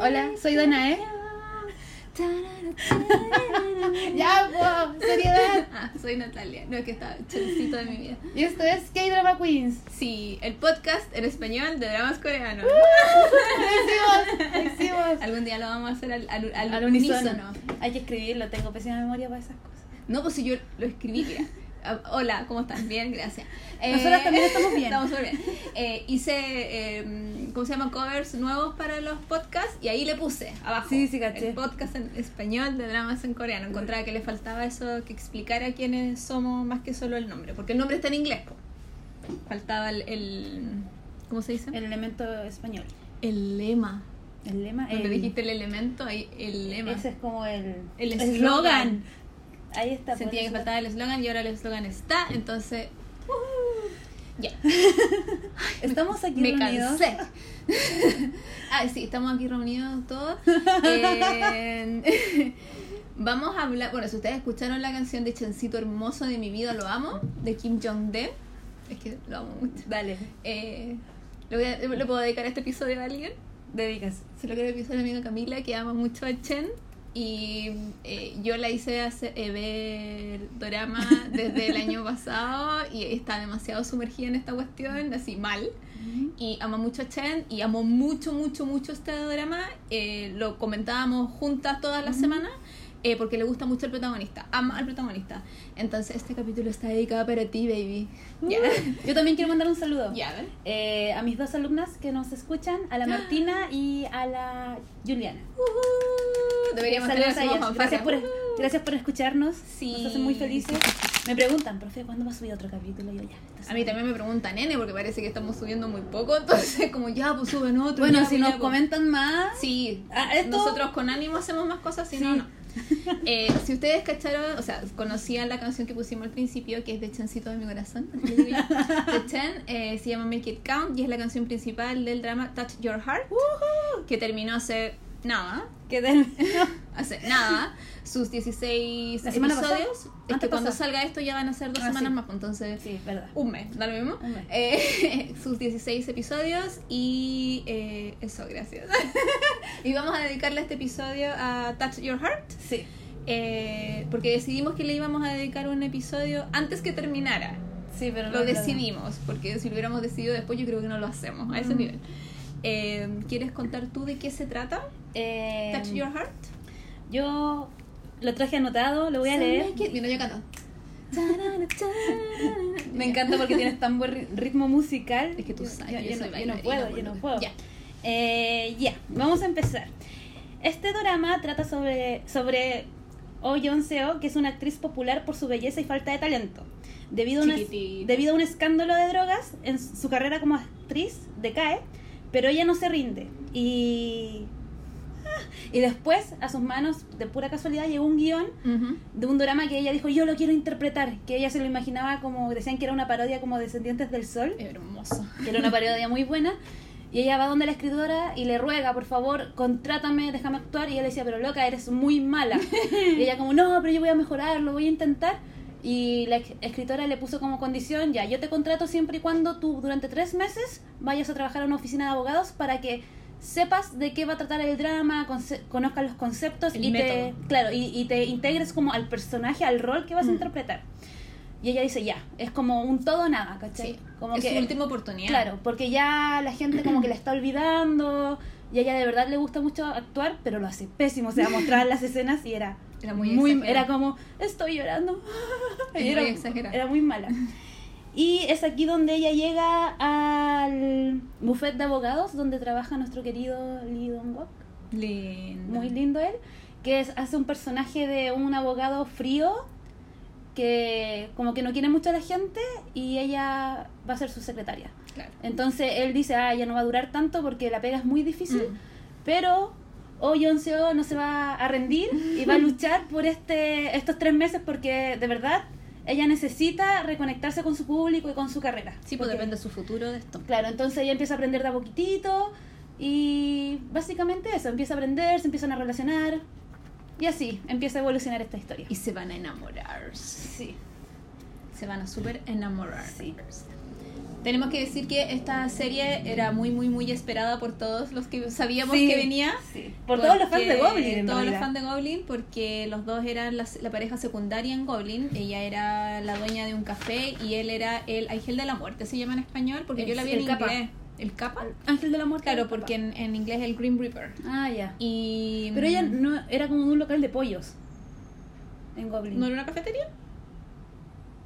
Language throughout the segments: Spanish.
Hola, soy Danae. ya, po, seriedad. Ah, soy Natalia. No, es que está chancito de mi vida. Y esto es K-Drama Queens. Sí, el podcast en español de dramas coreanos. Lo hicimos, lo hicimos. Algún día lo vamos a hacer al, al, al Al unísono. unísono. Hay que escribirlo, tengo pésima memoria para esas cosas. No, pues si yo lo escribí, mira. Ah, Hola, ¿cómo están? Bien, gracias. Nosotras también estamos bien. Estamos súper bien. Eh, hice, eh, ¿cómo se llama? Covers nuevos para los podcasts y ahí le puse abajo. Sí, sí, caché. El podcast en español de dramas en coreano. Encontraba que le faltaba eso, que explicara quiénes somos más que solo el nombre. Porque el nombre está en inglés, po. Faltaba el, el- ¿Cómo se dice? El elemento español. El lema. El lema. Cuando el- dijiste el elemento, ahí el lema. Ese es como el. El eslogan. Ahí está. Sentía que faltaba el eslogan y ahora el eslogan está, entonces... Ya, Estamos aquí me reunidos. cansé. ah, sí, estamos aquí reunidos todos. Eh, vamos a hablar, bueno, si ustedes escucharon la canción de Chancito Hermoso de mi vida, lo amo, de Kim Jong-un. Es que lo amo mucho. Dale, Eh, ¿le, voy a- ¿Le puedo dedicar este episodio a alguien? dedicas. Se lo quiero decir a mi amiga Camila, que ama mucho a Chen. Y eh, yo la hice hacer, eh, ver dorama desde el año pasado y está demasiado sumergida en esta cuestión, así mal. Y ama mucho a Chen y amo mucho, mucho, mucho este drama. Eh, lo comentábamos juntas todas las semanas eh, porque le gusta mucho el protagonista. Ama al protagonista. Entonces este capítulo está dedicado para ti, baby. Ya. Uh, Yo también quiero mandar un saludo. Ya, ¿ven? Eh, a mis dos alumnas que nos escuchan, a la Martina y a la Juliana. Uh, deberíamos tener a ellas. Gracias por, gracias por escucharnos. Sí. Nos hacen muy felices. Me preguntan, profe, ¿cuándo va a subir otro capítulo? Yo ya. A mí también me pregunta nene porque parece que estamos subiendo muy poco, entonces como ya, pues suben otro. Bueno, ya, si nos pues. comentan más. Sí, esto- nosotros con ánimo hacemos más cosas, si Sí. no, no. Eh, si ustedes cacharon, o sea, conocían la canción que pusimos al principio, que es de Chencito de mi corazón, de Chen, eh, se llama Make It Count y es la canción principal del drama Touch Your Heart, que terminó hace nada, Que den- hace nada, sus 16 La semana episodios. pasada. Es que cuando salga esto ya van a ser dos Ah, semanas sí. más, pues, entonces Sí, verdad. un mes, da lo mismo. Un mes. Eh, sus 16 episodios y eh, eso, gracias. y vamos a dedicarle este episodio a Touch Your Heart, Sí. eh, porque decidimos que le íbamos a dedicar un episodio antes que terminara. Sí, pero no Lo es decidimos, porque si lo hubiéramos decidido después yo creo que no lo hacemos a ese Mm. nivel. Eh, ¿Quieres contar tú de qué se trata? Eh, Touch Your Heart. Yo lo traje anotado, lo voy a leer. Mira, yo canto. Me encanta porque tienes tan buen ri- ritmo musical. Es que tú sabes, yo, yo yo no, yo no puedo, yo no puedo. Ya. Eh, vamos a empezar. Este drama trata sobre, sobre Oh Yeon Seo, que es una actriz popular por su belleza y falta de talento. Debido a, un es- Chiquitita. debido a un escándalo de drogas, en su carrera como actriz decae, pero ella no se rinde. Y, ah, y después, a sus manos, de pura casualidad, llegó un guion de un drama que ella dijo, yo lo quiero interpretar, que ella se lo imaginaba como, decían que era una parodia como Descendientes del Sol, Hermoso. que era una parodia muy buena, y ella va donde la escritora y le ruega, por favor, contrátame, déjame actuar, y ella le decía, pero loca, eres muy mala. y ella como, no, pero yo voy a mejorar, lo voy a intentar. Y la escritora le puso como condición, ya, yo te contrato siempre y cuando tú durante tres meses vayas a trabajar a una oficina de abogados para que sepas de qué va a tratar el drama, conozcas los conceptos El y te, claro, y, y te integres como al personaje, al rol que vas a Mm. interpretar. Y ella dice, ya, es como un todo nada, ¿cachai? Sí, Como es que, su última oportunidad. Claro, porque ya la gente como que la está olvidando y a ella de verdad le gusta mucho actuar, pero lo hace pésimo. O sea, mostrar las escenas y era Era muy exagerada. era como, estoy llorando. Es era, muy exagerada. era muy mala. Y es aquí donde ella llega al buffet de abogados donde trabaja nuestro querido Lee Dong-wook. Lindo. Muy lindo él, que es, hace un personaje de un abogado frío que como que no quiere mucho a la gente y ella va a ser su secretaria. Claro. Entonces él dice, ah, ya no va a durar tanto porque la pega es muy difícil, Mm. pero Oh Yeon Seo no se va a rendir y va a luchar por este estos tres meses porque de verdad ella necesita reconectarse con su público y con su carrera. Sí, pues Porque- depende de su futuro de esto. Claro, entonces ella empieza a aprender de a poquitito y básicamente eso, empieza a aprender, se empiezan a relacionar y así empieza a evolucionar esta historia. Y se van a enamorar. Sí. Se van a súper enamorar. Sí. Tenemos que decir que esta serie era muy, muy, muy esperada por todos los que sabíamos Sí. que venía. Sí. Por todos los fans de Goblin. Todos los fans de Goblin, porque los dos eran la, la pareja secundaria en Goblin. Ella era la dueña de un café y él era el ángel de la muerte, se llama en español, porque El- yo la vi en capa. inglés. ¿El capa? Ángel de la muerte. Claro, porque en, en inglés es el Grim Reaper. Ah, ya. Y Pero ella no era como un local de pollos. En Goblin. ¿No era una cafetería?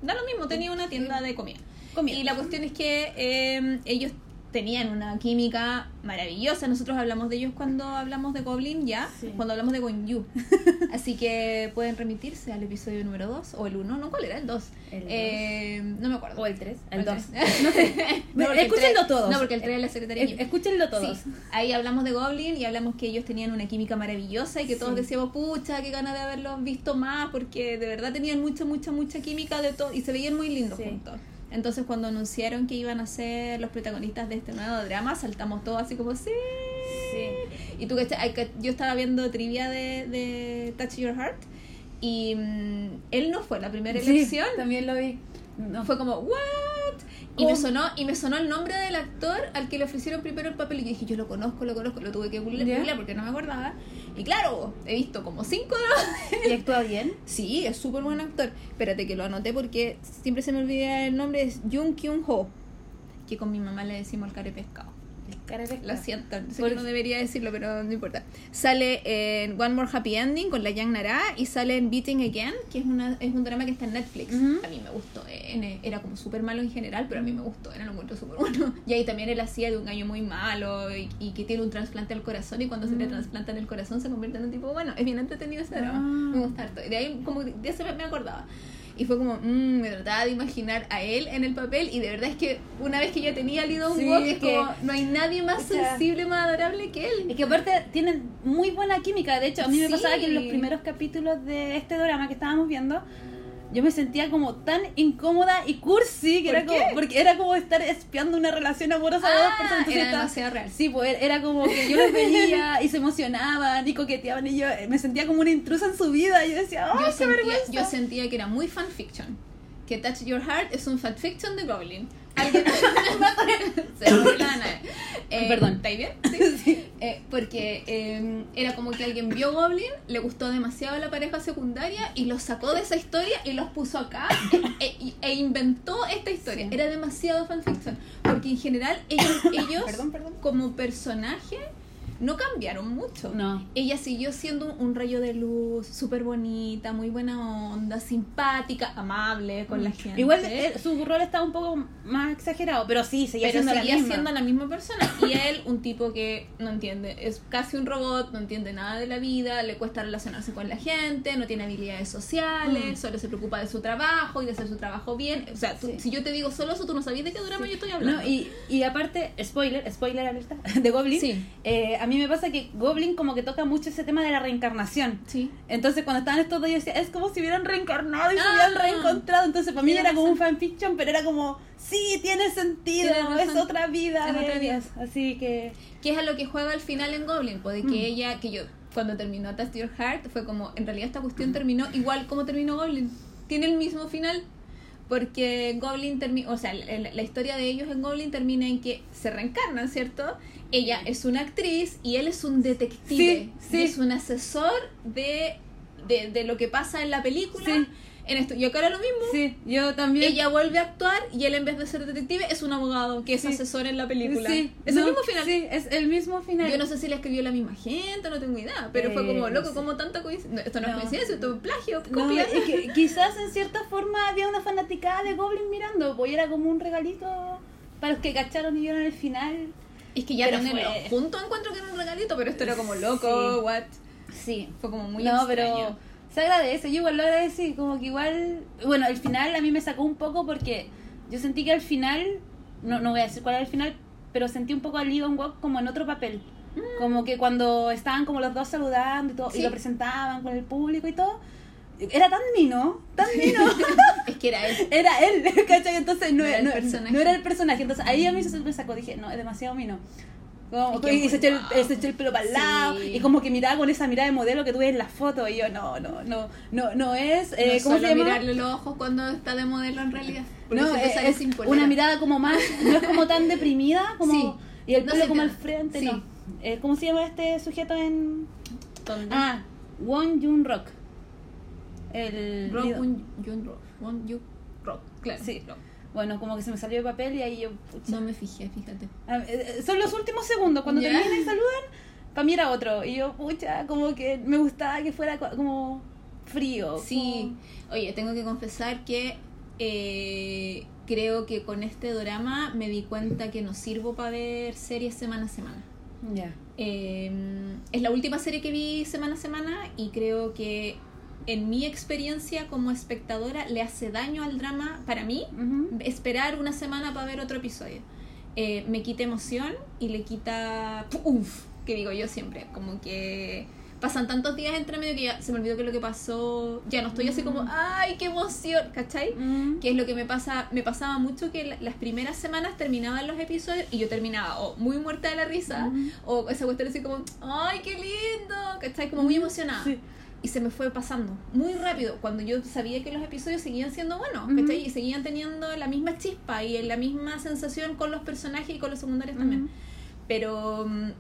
Da lo mismo, tenía una tienda de comida. Y la cuestión es que eh, ellos tenían una química maravillosa. Nosotros hablamos de ellos cuando hablamos de Goblin, ya, Sí. cuando hablamos de Gonyu. Así que pueden remitirse al episodio número 2 o el 1, ¿no? ¿Cuál era? El 2. El dos. Eh, no me acuerdo. O el 3. O El 2. tres. No sé. No, porque el Escúchenlo todos. No, porque el 3 es la secretaria. Es- Escúchenlo todos. Sí, ahí hablamos de Goblin y hablamos que ellos tenían una química maravillosa y que todos Sí. decíamos, pucha, qué ganas de haberlos visto más, porque de verdad tenían mucha, mucha, mucha química de todo y se veían muy lindos juntos. Entonces cuando anunciaron que iban a ser los protagonistas de este nuevo drama, saltamos todos así como, sí. Sí. Y tú que yo estaba viendo trivia de, de Touch Your Heart y mm, él no fue la primera Sí, elección. también lo vi. No. Fue como, ¿what? Y me, sonó, y me sonó el nombre del actor al que le ofrecieron primero el papel y yo dije, yo lo conozco, lo conozco, lo tuve que googlear googlear porque no me acordaba. Y claro, he visto como cinco de los... ¿Y actúa bien? Sí, es súper buen actor. Espérate que lo anoté porque siempre se me olvida el nombre, es Jung Kyun Ho, que con mi mamá le decimos el care pescado. Lo siento, sé Por- que no debería decirlo, pero no importa. Sale en One More Happy Ending con la Yang Nara y sale en Beating Again, que es una es un drama que está en Netflix. A mí me gustó. eh, Era como súper malo en general, pero a mí me gustó. Era lo encuentro súper bueno. Y ahí también él hacía de un gallo muy malo y, y que tiene un trasplante al corazón y cuando se le Mm. trasplantan el corazón se convierte en un tipo bueno. Es bien entretenido ese drama. Ah. Me gusta harto. Y de ahí como de ese me acordaba. Y fue como, mmm, me trataba de imaginar a él en el papel y de verdad es que una vez que ya tenía Lee Dong Sí, es que- como, no hay nadie más o sea, sensible, más adorable que él. Es que aparte tienen muy buena química. De hecho, a mí me pasaba que en los primeros capítulos de este drama que estábamos viendo, yo me sentía como tan incómoda y cursi que ¿Por era como, qué? porque era como estar espiando una relación amorosa de dos Ah, personas. Entonces era estaba- demasiado real. Sí, pues era como que yo los veía y se emocionaban y coqueteaban y yo me sentía como una intrusa en su vida y yo decía, ¡ay, yo, qué sentía, vergüenza! yo sentía que era muy fanfiction. Que Touch Your Heart es un fanfiction de Goblin. Alguien se gana. Eh, Perdón. ¿Estáis bien? Sí. Eh, porque eh, era como que alguien vio Goblin, le gustó demasiado la pareja secundaria y los sacó de esa historia y los puso acá e, e- e inventó esta historia. Sí. Era demasiado fanfiction. Porque en general ellos, ellos Perdón, perdón. como personaje no cambiaron mucho. No. Ella siguió siendo un, un rayo de luz, súper bonita, muy buena onda, simpática, amable con la gente. Igual eh, su rol estaba un poco más exagerado, pero sí, seguía pero siendo seguía la misma. siendo la misma persona. Y él, un tipo que no entiende, es casi un robot, no entiende nada de la vida, le cuesta relacionarse con la gente, no tiene habilidades sociales, Mm. solo se preocupa de su trabajo y de hacer su trabajo bien. O sea, tú- Sí. si yo te digo solo eso, tú no sabías de qué drama yo estoy hablando. No, y, y aparte, spoiler, spoiler alerta, de Goblin. Sí. eh, a mí me pasa que Goblin como que toca mucho ese tema de la reencarnación. Sí. Entonces cuando estaban estos dos yo decía, es como si hubieran reencarnado y se Ah. hubieran reencontrado. Entonces para mí era como un razón. fanfiction, pero era como, sí, tiene sentido, es razón. otra vida. Es otra vida. Así que... que es a lo que juega al final en Goblin, pues de que Mm. ella, que yo, cuando terminó Touch Your Heart, fue como, en realidad esta cuestión terminó igual como terminó Goblin. Tiene el mismo final, porque Goblin termina, o sea, la, la historia de ellos en Goblin termina en que se reencarnan, ¿cierto? Ella es una actriz y él es un detective, Sí, es un asesor de, de, de lo que pasa en la película. Sí. En esto, y acá era lo mismo. Sí, yo también... Ella vuelve a actuar y él en vez de ser detective es un abogado que es Sí. asesor en la película. Sí, es no, el mismo final. Sí, es el mismo final. Yo no sé si la escribió la misma gente, no tengo idea, pero fue como, Eh, loco, sí. como tanta coincidencia. Esto no, es No. coincidencia, esto es plagio, No, copia. es que quizás en cierta forma había una fanaticada de Goblin mirando, pues era como un regalito para los que cacharon y vieron el final. Es que ya tenerlo fue- junto encuentro que era un regalito, pero esto era como loco, what. Sí. Fue como muy no, extraño. pero se agradece, yo igual lo agradecí, como que igual, bueno, el final a mí me sacó un poco porque yo sentí que al final, no, no voy a decir cuál era el final, pero sentí un poco a Lee Dong Wook como en otro papel. Como que cuando estaban como los dos saludando y todo, Sí. y lo presentaban con el público y todo, era tan mino, tan mino. Es que era él. era él, ¿cachai? Entonces no, No era no- personaje. no era el personaje. Entonces ahí a mí se me sacó, dije, no, es demasiado mino. Como- y se echó, el, se echó el pelo para el lado y como que miraba con esa mirada de modelo que tú ves en la foto y yo no, no, no, no, no es, eh, no ¿cómo se solo llama? mirarle los ojos cuando está de modelo en realidad. No, siempre es, es una mirada como más, no es como tan deprimida, como Sí. y el No pelo se como al frente, Sí. no. Eh, ¿Cómo se llama este sujeto en ¿Dónde? Ah, Won Jun Rock. El Rock, un, Jun Rock. One You Rock, claro. Sí. Rock. Bueno, como que se me salió de papel y ahí yo pucha. No me fijé, fíjate. Ah, eh, Son los últimos segundos, cuando Ya. terminan y saludan, para mí era otro. Y yo, pucha, como que me gustaba que fuera co- como frío. Sí, oye, tengo que confesar que eh, creo que con este drama me di cuenta que no sirvo para ver series semana a semana. Ya. Eh, es la última serie que vi semana a semana y creo que en mi experiencia como espectadora le hace daño al drama para mí Ujú. esperar una semana para ver otro episodio. Eh, me quita emoción y le quita uff, que digo yo siempre, como que pasan tantos días entre medio que ya se me olvidó que lo que pasó, ya no estoy así como, ay, qué emoción, ¿cachai? Mm. Que es lo que me pasa, me pasaba mucho que la- las primeras semanas terminaban los episodios y yo terminaba o muy muerta de la risa Ujú. o esa cuestión así como, ay, qué lindo, ¿cachai? Como muy emocionada. Sí. Y se me fue pasando muy rápido cuando yo sabía que los episodios seguían siendo buenos. Y seguían teniendo la misma chispa y la misma sensación con los personajes y con los secundarios también. Pero mm,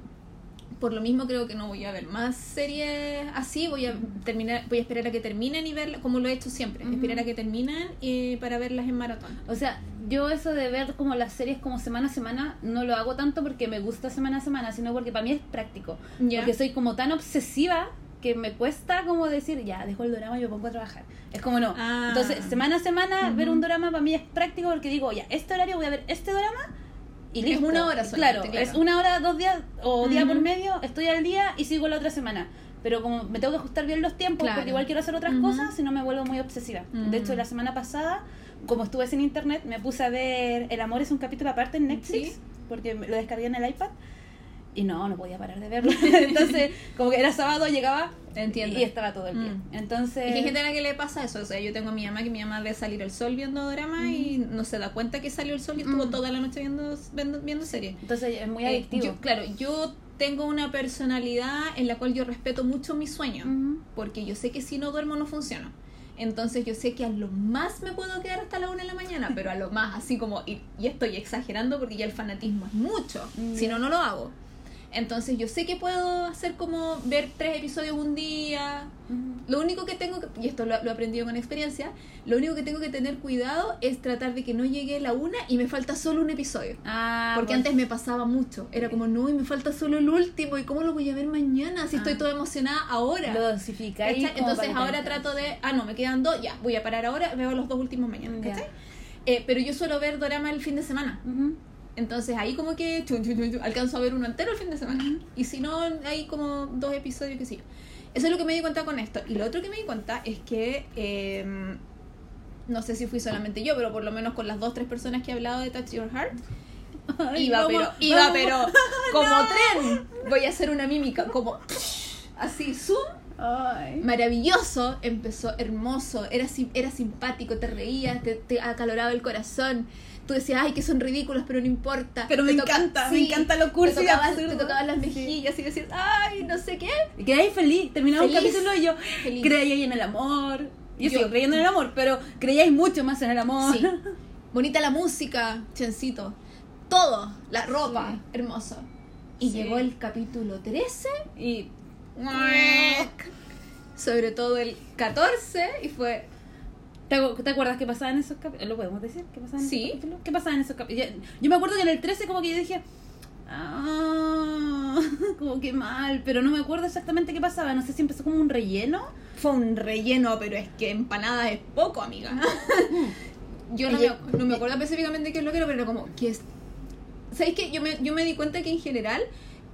por lo mismo creo que no voy a ver más series así, voy a terminar, voy a esperar a que terminen y verlas como lo he hecho siempre, esperar a que terminen eh, para verlas en maratón. O sea, yo eso de ver como las series como semana a semana no lo hago tanto porque me gusta semana a semana, sino porque para mí es práctico. Ya. Porque soy como tan obsesiva que me cuesta como decir, ya, dejo el drama y me pongo a trabajar. Es como no. Ah. Entonces, semana a semana Ujú. ver un drama para mí es práctico porque digo, ya, este horario voy a ver este drama y Es listo. una hora Claro, solamente, claro. es una hora, dos días o día por medio, estoy al día y sigo la otra semana. Pero como me tengo que ajustar bien los tiempos Claro. porque igual quiero hacer otras cosas, si no me vuelvo muy obsesiva. De hecho, la semana pasada, como estuve sin internet, me puse a ver El amor es un capítulo aparte en Netflix, Sí. porque lo descargué en el iPad. Y no, no podía parar de verlo. Entonces, como que era sábado, llegaba Entiendo. y estaba todo el día. Mm. Entonces, Es que hay gente a la que le pasa eso, o sea, yo tengo a mi mamá que mi mamá ve salir el sol viendo drama y no se da cuenta que salió el sol y estuvo Mm. toda la noche viendo, viendo, viendo series. entonces es muy Eh, adictivo. yo- claro, yo tengo una personalidad en la cual yo respeto mucho mi sueño, Ujú. porque yo sé que si no duermo no funciona. Entonces yo sé que a lo más me puedo quedar hasta la una de la mañana, pero a lo más así como, y, y estoy exagerando porque ya el fanatismo es mucho, Mm. si no, no lo hago. Entonces yo sé que puedo hacer como ver tres episodios un día. Lo único que tengo, que, y esto lo, lo he aprendido con experiencia, lo único que tengo que tener cuidado es tratar de que no llegue la una y me falta solo un episodio. Ah, Porque bueno. antes me pasaba mucho. Era como, no, y me falta solo el último. ¿Y cómo lo voy a ver mañana si Ah. estoy toda emocionada ahora? lo dosificáis Entonces ahora trato de, ah, no, me quedan dos, ya, voy a parar ahora, veo los dos últimos mañana. Eh, pero yo suelo ver dorama el fin de semana. Entonces ahí como que chun, chun, chun, chun, alcanzo a ver uno entero el fin de semana. Y si no, hay como dos episodios que sí. Eso es lo que me di cuenta con esto. Y lo otro que me di cuenta es que, eh, no sé si fui solamente yo, pero por lo menos con las dos, tres personas que he hablado de Touch Your Heart, Ay, iba, vamos, pero, iba, vamos. pero como tren. Voy a hacer una mímica, como así, zoom. Ay. Maravilloso, empezó hermoso, era, era simpático, te reías, te, te acaloraba el corazón. Tú decías, ay, que son ridículos, pero no importa. Pero me encanta, me encanta lo cursi Te tocaban las Sí. mejillas y decías, ay, no sé qué. Y quedáis feliz, terminaba un capítulo y yo Feliz. creíais en el amor. Yo, Yo- sigo creyendo en el amor, pero creíais mucho más en el amor. Sí. Bonita la música, Chencito. Todo, la ropa, hermoso. Y llegó el capítulo 13, Y sobre todo el 14, y fue ¿Te, acu- te acuerdas qué pasaba en esos capítulos? ¿Lo podemos decir? ¿Qué pasaba en Sí. esos capítulos? ¿Qué pasaba en esos capítulos? Yo me acuerdo que en el 13 como que yo dije, ah, como que mal, pero no me acuerdo exactamente qué pasaba. No sé si empezó como un relleno. Fue un relleno, pero es que empanada es poco, amiga. Yo no, me, no me acuerdo específicamente qué es lo que era, pero era como que es. ¿Sabéis que yo me, yo me di cuenta que en general,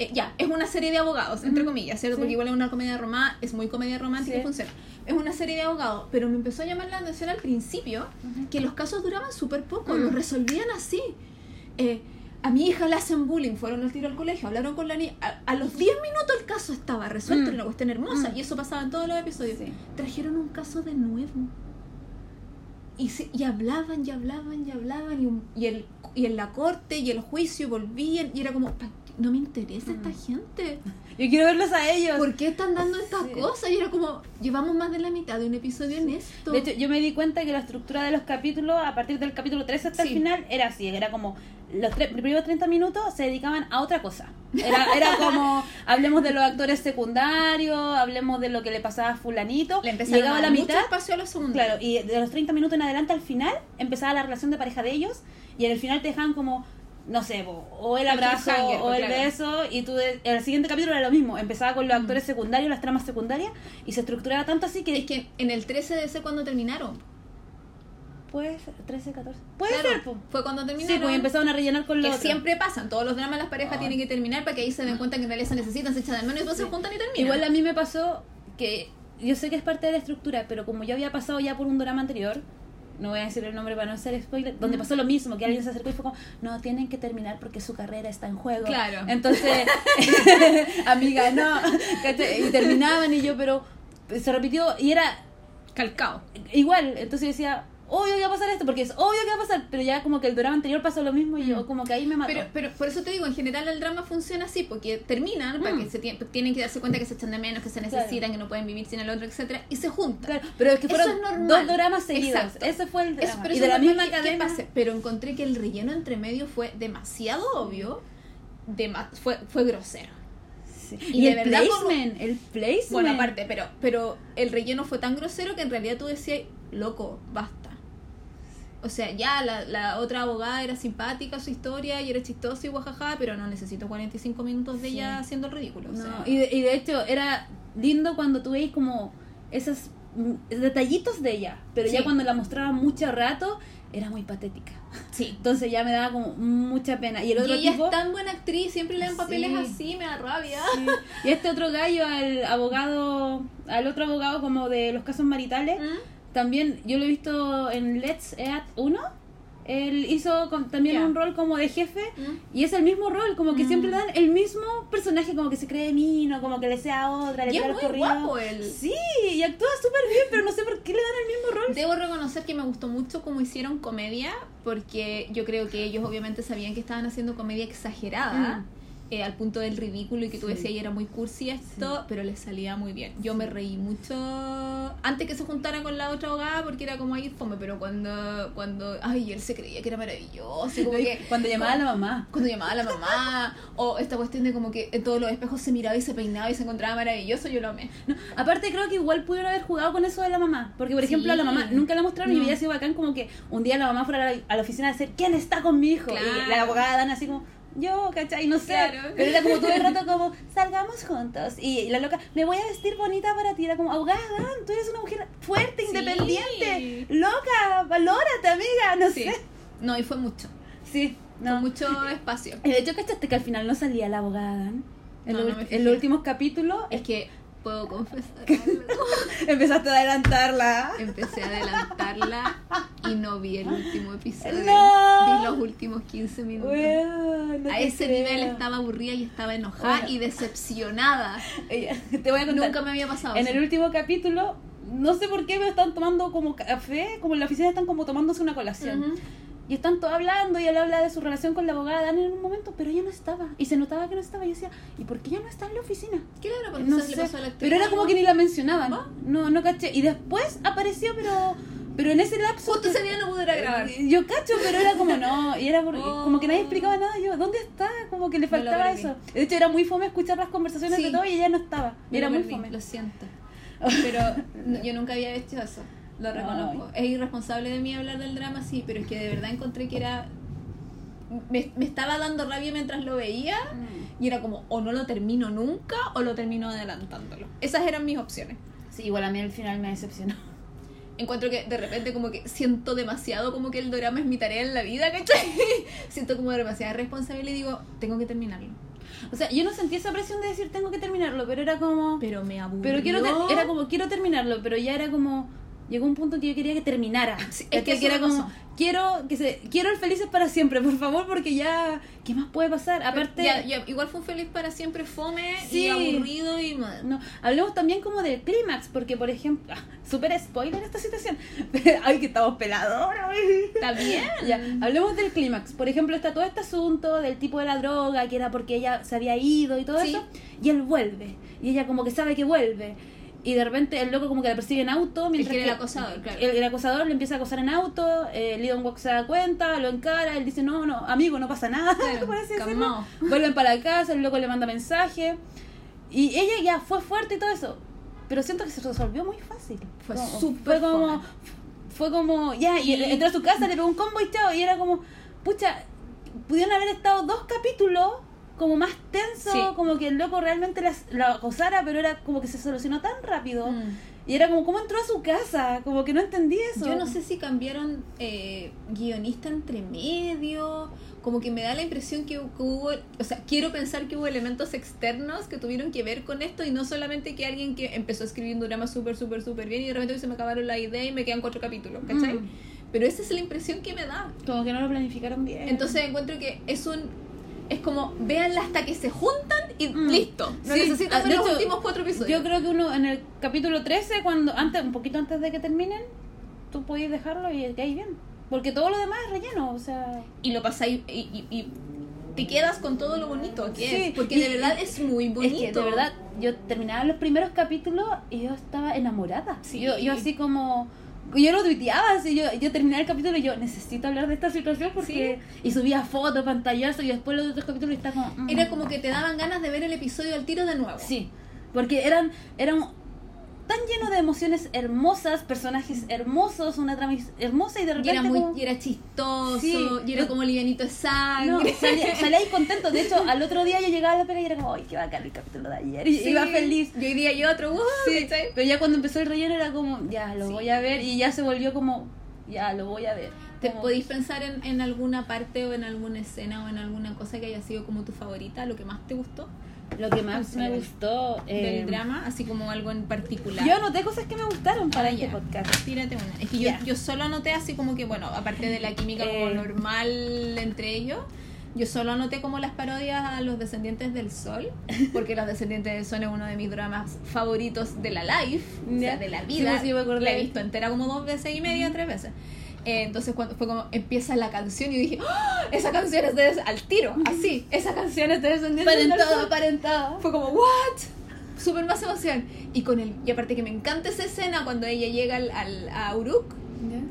eh, ya, es una serie de abogados, entre comillas, ¿cierto? Sí. Porque igual es una comedia romántica, es muy comedia romántica Sí. y funciona. Es una serie de abogados, pero me empezó a llamar la atención al principio que los casos duraban súper poco, Mm. los resolvían así. Eh, a mi hija le hacen bullying, fueron al tiro al colegio, hablaron con la niña. A, a los 10 minutos el caso estaba resuelto, Mm. era una cuestión hermosa, Mm. y eso pasaba en todos los episodios. Sí. Trajeron un caso de nuevo. Y, se- y hablaban, y hablaban, y hablaban, y, un- y, el, y en la corte, y el juicio, y volvían, y era como, ¿para no me interesa esta gente. Yo quiero verlos a ellos. ¿Por qué están dando estas Sí. cosas? Y era como, llevamos más de la mitad de un episodio en esto. De hecho, yo me di cuenta que la estructura de los capítulos, a partir del capítulo 13 hasta Sí. el final, era así. Era como, los tre- primeros 30 minutos se dedicaban a otra cosa. Era, era como, hablemos de los actores secundarios, hablemos de lo que le pasaba a fulanito. le llegaba a la mucho mitad, espacio a los segundos. claro, y de los 30 minutos en adelante al final, empezaba la relación de pareja de ellos, y en el final te dejaban como... No sé, po, o el El abrazo o el claro. beso, y tú de- el siguiente capítulo era lo mismo. Empezaba con los Mm. actores secundarios, las tramas secundarias, y se estructuraba tanto así que Es que en el 13 debe ser cuando terminaron. Puede ser, 13, 14. Puede Claro, ser, po. Fue cuando Sí, terminaron. pues y empezaron a rellenar con lo que otro. siempre pasan, todos los dramas las parejas tienen que terminar para que ahí se den cuenta que en realidad se necesitan, se echan de menos y después se juntan y terminan. Igual a mí me pasó que yo sé que es parte de la estructura, pero como yo había pasado ya por un drama anterior, no voy a decir el nombre para no hacer spoiler, donde Mm. pasó lo mismo, que alguien se acercó y fue como, no, tienen que terminar porque su carrera está en juego. Claro. Entonces, amiga, no. Y terminaban y yo, pero se repitió y era calcao. igual. Entonces yo decía, obvio que va a pasar esto, porque es obvio que va a pasar, pero ya como que el drama anterior pasó lo mismo y yo Mm. como que ahí me mató. Pero, pero por eso te digo, en general el drama funciona así, porque terminan, para Mm. que se tie- tienen que darse cuenta que se echan de menos, que se Claro. necesitan, que no pueden vivir sin el otro, etcétera, y se juntan. Claro, pero es que Eso fueron es normal. dos dramas seguidos. Exacto. Ese fue el Es- drama. pero y eso de la es misma que- que cadena. pase. Pero encontré que el relleno entre medio fue demasiado obvio, dema- fue, fue grosero. Sí. Y Y, de el verdad como- placement, el placement. Bueno, aparte, pero, pero el relleno fue tan grosero que en realidad tú decías, loco, basta. O sea, ya la, la otra abogada era simpática su historia y era chistosa y guajaja, pero no necesito 45 minutos de Sí. ella haciendo el ridículo. o No, sea. y, de, y de hecho era lindo cuando tú veis como esos mm, detallitos de ella, pero ya cuando la mostraban mucho rato era muy patética. sí. Entonces ya me daba como mucha pena. Y el otro y ella tipo es tan buena actriz, siempre le dan papeles Sí. así, me da rabia. Sí. Y este otro gallo, al abogado, al otro abogado como de los casos maritales, ¿Mm? También yo lo he visto en Let's Eat 1. Él hizo con- también un rol como de jefe ¿Mm? y es el mismo rol, como que Mm. siempre le dan el mismo personaje, como que se cree mino, como que le sea otra, le Y es muy guapo él. Sí, y actúa súper bien, pero no sé por qué le dan el mismo rol. Debo reconocer que me gustó mucho cómo hicieron comedia, porque yo creo que ellos obviamente sabían que estaban haciendo comedia exagerada, Mm. Eh, al punto del ridículo y que tú Sí. decías y era muy cursi esto, Sí. pero les salía muy bien. Yo me reí mucho antes que se juntara con la otra abogada porque era como ahí fome, pero cuando, cuando, ay, él se creía que era maravilloso, y como que... Cuando llamaba a la mamá. Cuando llamaba a la mamá, o esta cuestión de como que en todos los espejos se miraba y se peinaba y se encontraba maravilloso, yo lo amé. No, aparte creo que igual pudieron haber jugado con eso de la mamá, porque por ejemplo a la mamá nunca la mostraron y No. hubiera sido bacán como que un día la mamá fuera a la, a la oficina a decir ¿quién está con mi hijo? Claro. Y la abogada dan así como yo, ¿cachai? No sé. Claro. Pero era como todo el rato como, salgamos juntos. Y la loca, me voy a vestir bonita para ti. Era como, abogada, Dan, tú eres una mujer fuerte, Sí. independiente. Loca, valórate, amiga. No Sí. sé. No, y fue mucho. Sí, Fue no. mucho espacio. Y de hecho, ¿cachaste que al final no salía la abogada, Dan? En, No, los en los últimos capítulos Es que puedo confesar algo. empezaste a adelantarla. Empecé a adelantarla y no vi el último episodio. No. Vi los últimos 15 minutos. No a ese creo. nivel estaba aburrida y estaba enojada Bueno. y decepcionada. Te voy a contar. Nunca me había pasado. En el último capítulo, no sé por qué, me están tomando como café, como en la oficina están como tomándose una colación. Y están todos hablando y él habla de su relación con la abogada Dani en un momento, pero ella no estaba. Y se notaba que no estaba. Y yo decía, ¿y por qué ella no está en la oficina? Claro, porque No eso le sé. pasó a la. Pero era como que ni la mencionaban. ¿Va? No, no caché. Y después apareció, pero pero en ese lapso... Justo ese día no pude ir a grabar. Eh, Yo cacho, pero era como no, y era por- Oh. como que nadie explicaba nada. Yo, ¿dónde está? Como que le faltaba eso. De hecho, era muy fome escuchar las conversaciones Sí. de todo y ella no estaba. Me era lo muy fome. Lo siento. Pero yo nunca había hecho eso. Lo reconozco. Es irresponsable de mí hablar del drama, sí, pero es que de verdad encontré que era. Me, me estaba dando rabia mientras lo veía y era como, o no lo termino nunca o lo termino adelantándolo. Esas eran mis opciones. Sí, igual a mí al final me decepcionó. Encuentro que de repente como que siento demasiado como que el drama es mi tarea en la vida, ¿cachai? siento como demasiada responsabilidad y digo, tengo que terminarlo. O sea, yo no sentí esa presión de decir tengo que terminarlo, pero era como... Pero me aburrió. Pero quiero ter- era como quiero terminarlo, pero ya era como llegó un punto en que yo quería que terminara. Sí, es que eso era como, pasó. quiero que se, quiero el felices para siempre, por favor, porque ya, ¿qué más puede pasar? Aparte, Ya- ya, igual fue un feliz para siempre fome Sí. y aburrido y no, hablemos también como del clímax, porque por ejemplo, ah, super spoiler esta situación. Ay, que estamos pelados. está bien Ya, hablemos del clímax. Por ejemplo, está todo este asunto del tipo de la droga, que era porque ella se había ido y todo Sí. eso. Y él vuelve. Y ella como que sabe que vuelve. Y de repente el loco como que la persigue en auto. Mientras que el acosador, claro. El, el acosador le empieza a acosar en auto. Eh, Lidon Walk se da cuenta, lo encara. Él dice, no, no, amigo, no pasa nada. Claro. Vuelven para la casa, el loco le manda mensaje. Y ella ya fue fuerte y todo eso. Pero siento que se resolvió muy fácil. Fue Como- súper Fue como. Fue como. Ya, y Y- entró a su casa, le pegó un combo y chao. Y era como. Pucha, pudieron haber estado dos capítulos como más tenso, Sí. como que el loco realmente la, la acosara, pero era como que se solucionó tan rápido. Mm. Y era como, ¿cómo entró a su casa? Como que no entendí eso. Yo no sé si cambiaron eh, guionista entre medio. Como que me da la impresión que, que hubo. O sea, quiero pensar que hubo elementos externos que tuvieron que ver con esto y no solamente que alguien que empezó a escribir un drama súper, súper, súper bien y de repente se me acabaron la idea y me quedan cuatro capítulos, ¿cachai? Mm. Pero esa es la impresión que me da. Como que no lo planificaron bien. Entonces encuentro que es un. Es como, véanla hasta que se juntan y Mm. listo. No Sí, necesitan ah, ver los hecho, últimos cuatro episodios. Yo creo que uno en el capítulo 13, cuando antes un poquito antes de que terminen, tú podías dejarlo y que ahí bien. Porque todo lo demás es relleno, o sea... y lo pasáis y, y, y te quedas con todo lo bonito que Sí, es. Porque y- de verdad es muy bonito. Es que de verdad, yo terminaba los primeros capítulos y yo estaba enamorada. Sí. Yo, yo así como... Yo lo tuiteaba, así, yo, yo terminaba el capítulo y yo necesito hablar de esta situación porque... Y subía fotos, pantallazo y después los otros capítulos y está como... mm. Era como que te daban ganas de ver el episodio al tiro de nuevo. Sí, porque eran, eran tan llenos de emociones hermosas, personajes hermosos, una trama hermosa y de Y repente era, muy, como- y era chistoso, Sí. y era como livianito de No, sangre. salía, salía ahí contento. De hecho, al otro día yo llegaba a la pega y era como, ¡ay, qué bacán el capítulo de ayer! Y Sí. iba feliz. Y hoy día yo otro, ¡uh! Sí, ¿cachai? pero ya cuando empezó el relleno era como, ya, lo voy a ver. Y ya se volvió como, ya, lo voy a ver. ¿Te podéis pensar en, en alguna parte o en alguna escena o en alguna cosa que haya sido como tu favorita, lo que más te gustó Lo que más me gustó... eh, del drama? Así como algo en particular. Yo anoté cosas que me gustaron para Ah, este ya. podcast. Tírate una. Es que yo, yo solo anoté así como que, bueno, aparte de la química como Eh. normal entre ellos, yo solo anoté como las parodias a los descendientes del sol, porque los descendientes del sol es uno de mis dramas favoritos de la life, o sea, de la Sí, vida. pues sí, me acordé. la he visto entera como dos veces y media, tres veces. Eh, entonces cuando fue como empieza la canción y dije, ¡Ah! esa canción es de des-", al tiro, así, esa canción es de descendientes. Fue como, ¿what? Súper más emoción. Y con el, y aparte que me encanta esa escena cuando ella llega al, al- a Uruk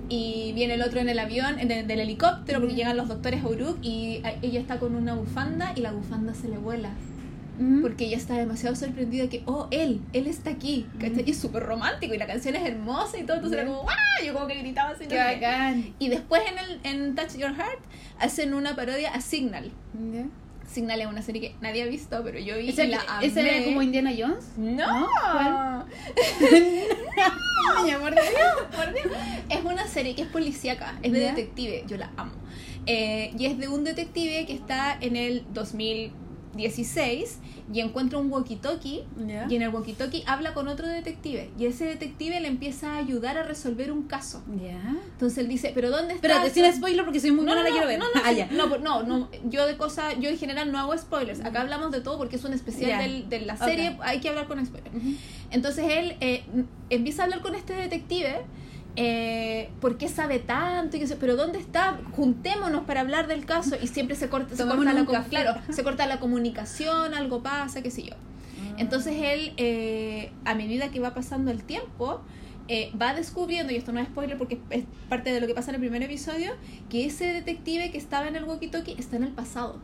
y viene el otro en el avión, en el- del helicóptero, porque llegan los doctores a Uruk y a- ella está con una bufanda y la bufanda se le vuela. Mm. Porque ella está demasiado sorprendida que, oh, él, él está aquí. ¿cachai? Y es súper romántico y la canción es hermosa y todo. Entonces era como, ¡ah! Yo como que gritaba así. Qué no bacán. Y después en, el, en Touch Your Heart hacen una parodia a Signal. Signal es una serie que nadie ha visto, pero yo vi ¿Esa, la amé. ¿Esa era como Indiana Jones? No. Niña, por Dios, por Dios. Es una serie que es policíaca, es de ¿Ya? detective, yo la amo. Eh, y es de un detective que está en el 2016 y encuentra un walkie-talkie ¿Ya? y en el walkie-talkie habla con otro detective y ese detective le empieza a ayudar a resolver un caso. ¿Ya? Entonces él dice, ¿pero dónde está? Espérate, sin spoiler porque soy muy No, buena, no, la quiero ver. No, no, Ah, sí. no, no, no, yo de cosas, yo en general no hago spoilers. Acá hablamos de todo porque es un especial del- de la serie, Ok. hay que hablar con spoilers. Entonces él eh, empieza a hablar con este detective. Eh, ¿Por qué sabe tanto? Y se- pero ¿dónde está? Juntémonos para hablar del caso y siempre se corta, se corta la un com- café. claro, se corta la comunicación, algo pasa, qué sé yo. Entonces él, eh, a medida que va pasando el tiempo, eh, va descubriendo, y esto no es spoiler porque es parte de lo que pasa en el primer episodio, que ese detective que estaba en el walkie-talkie está en el pasado.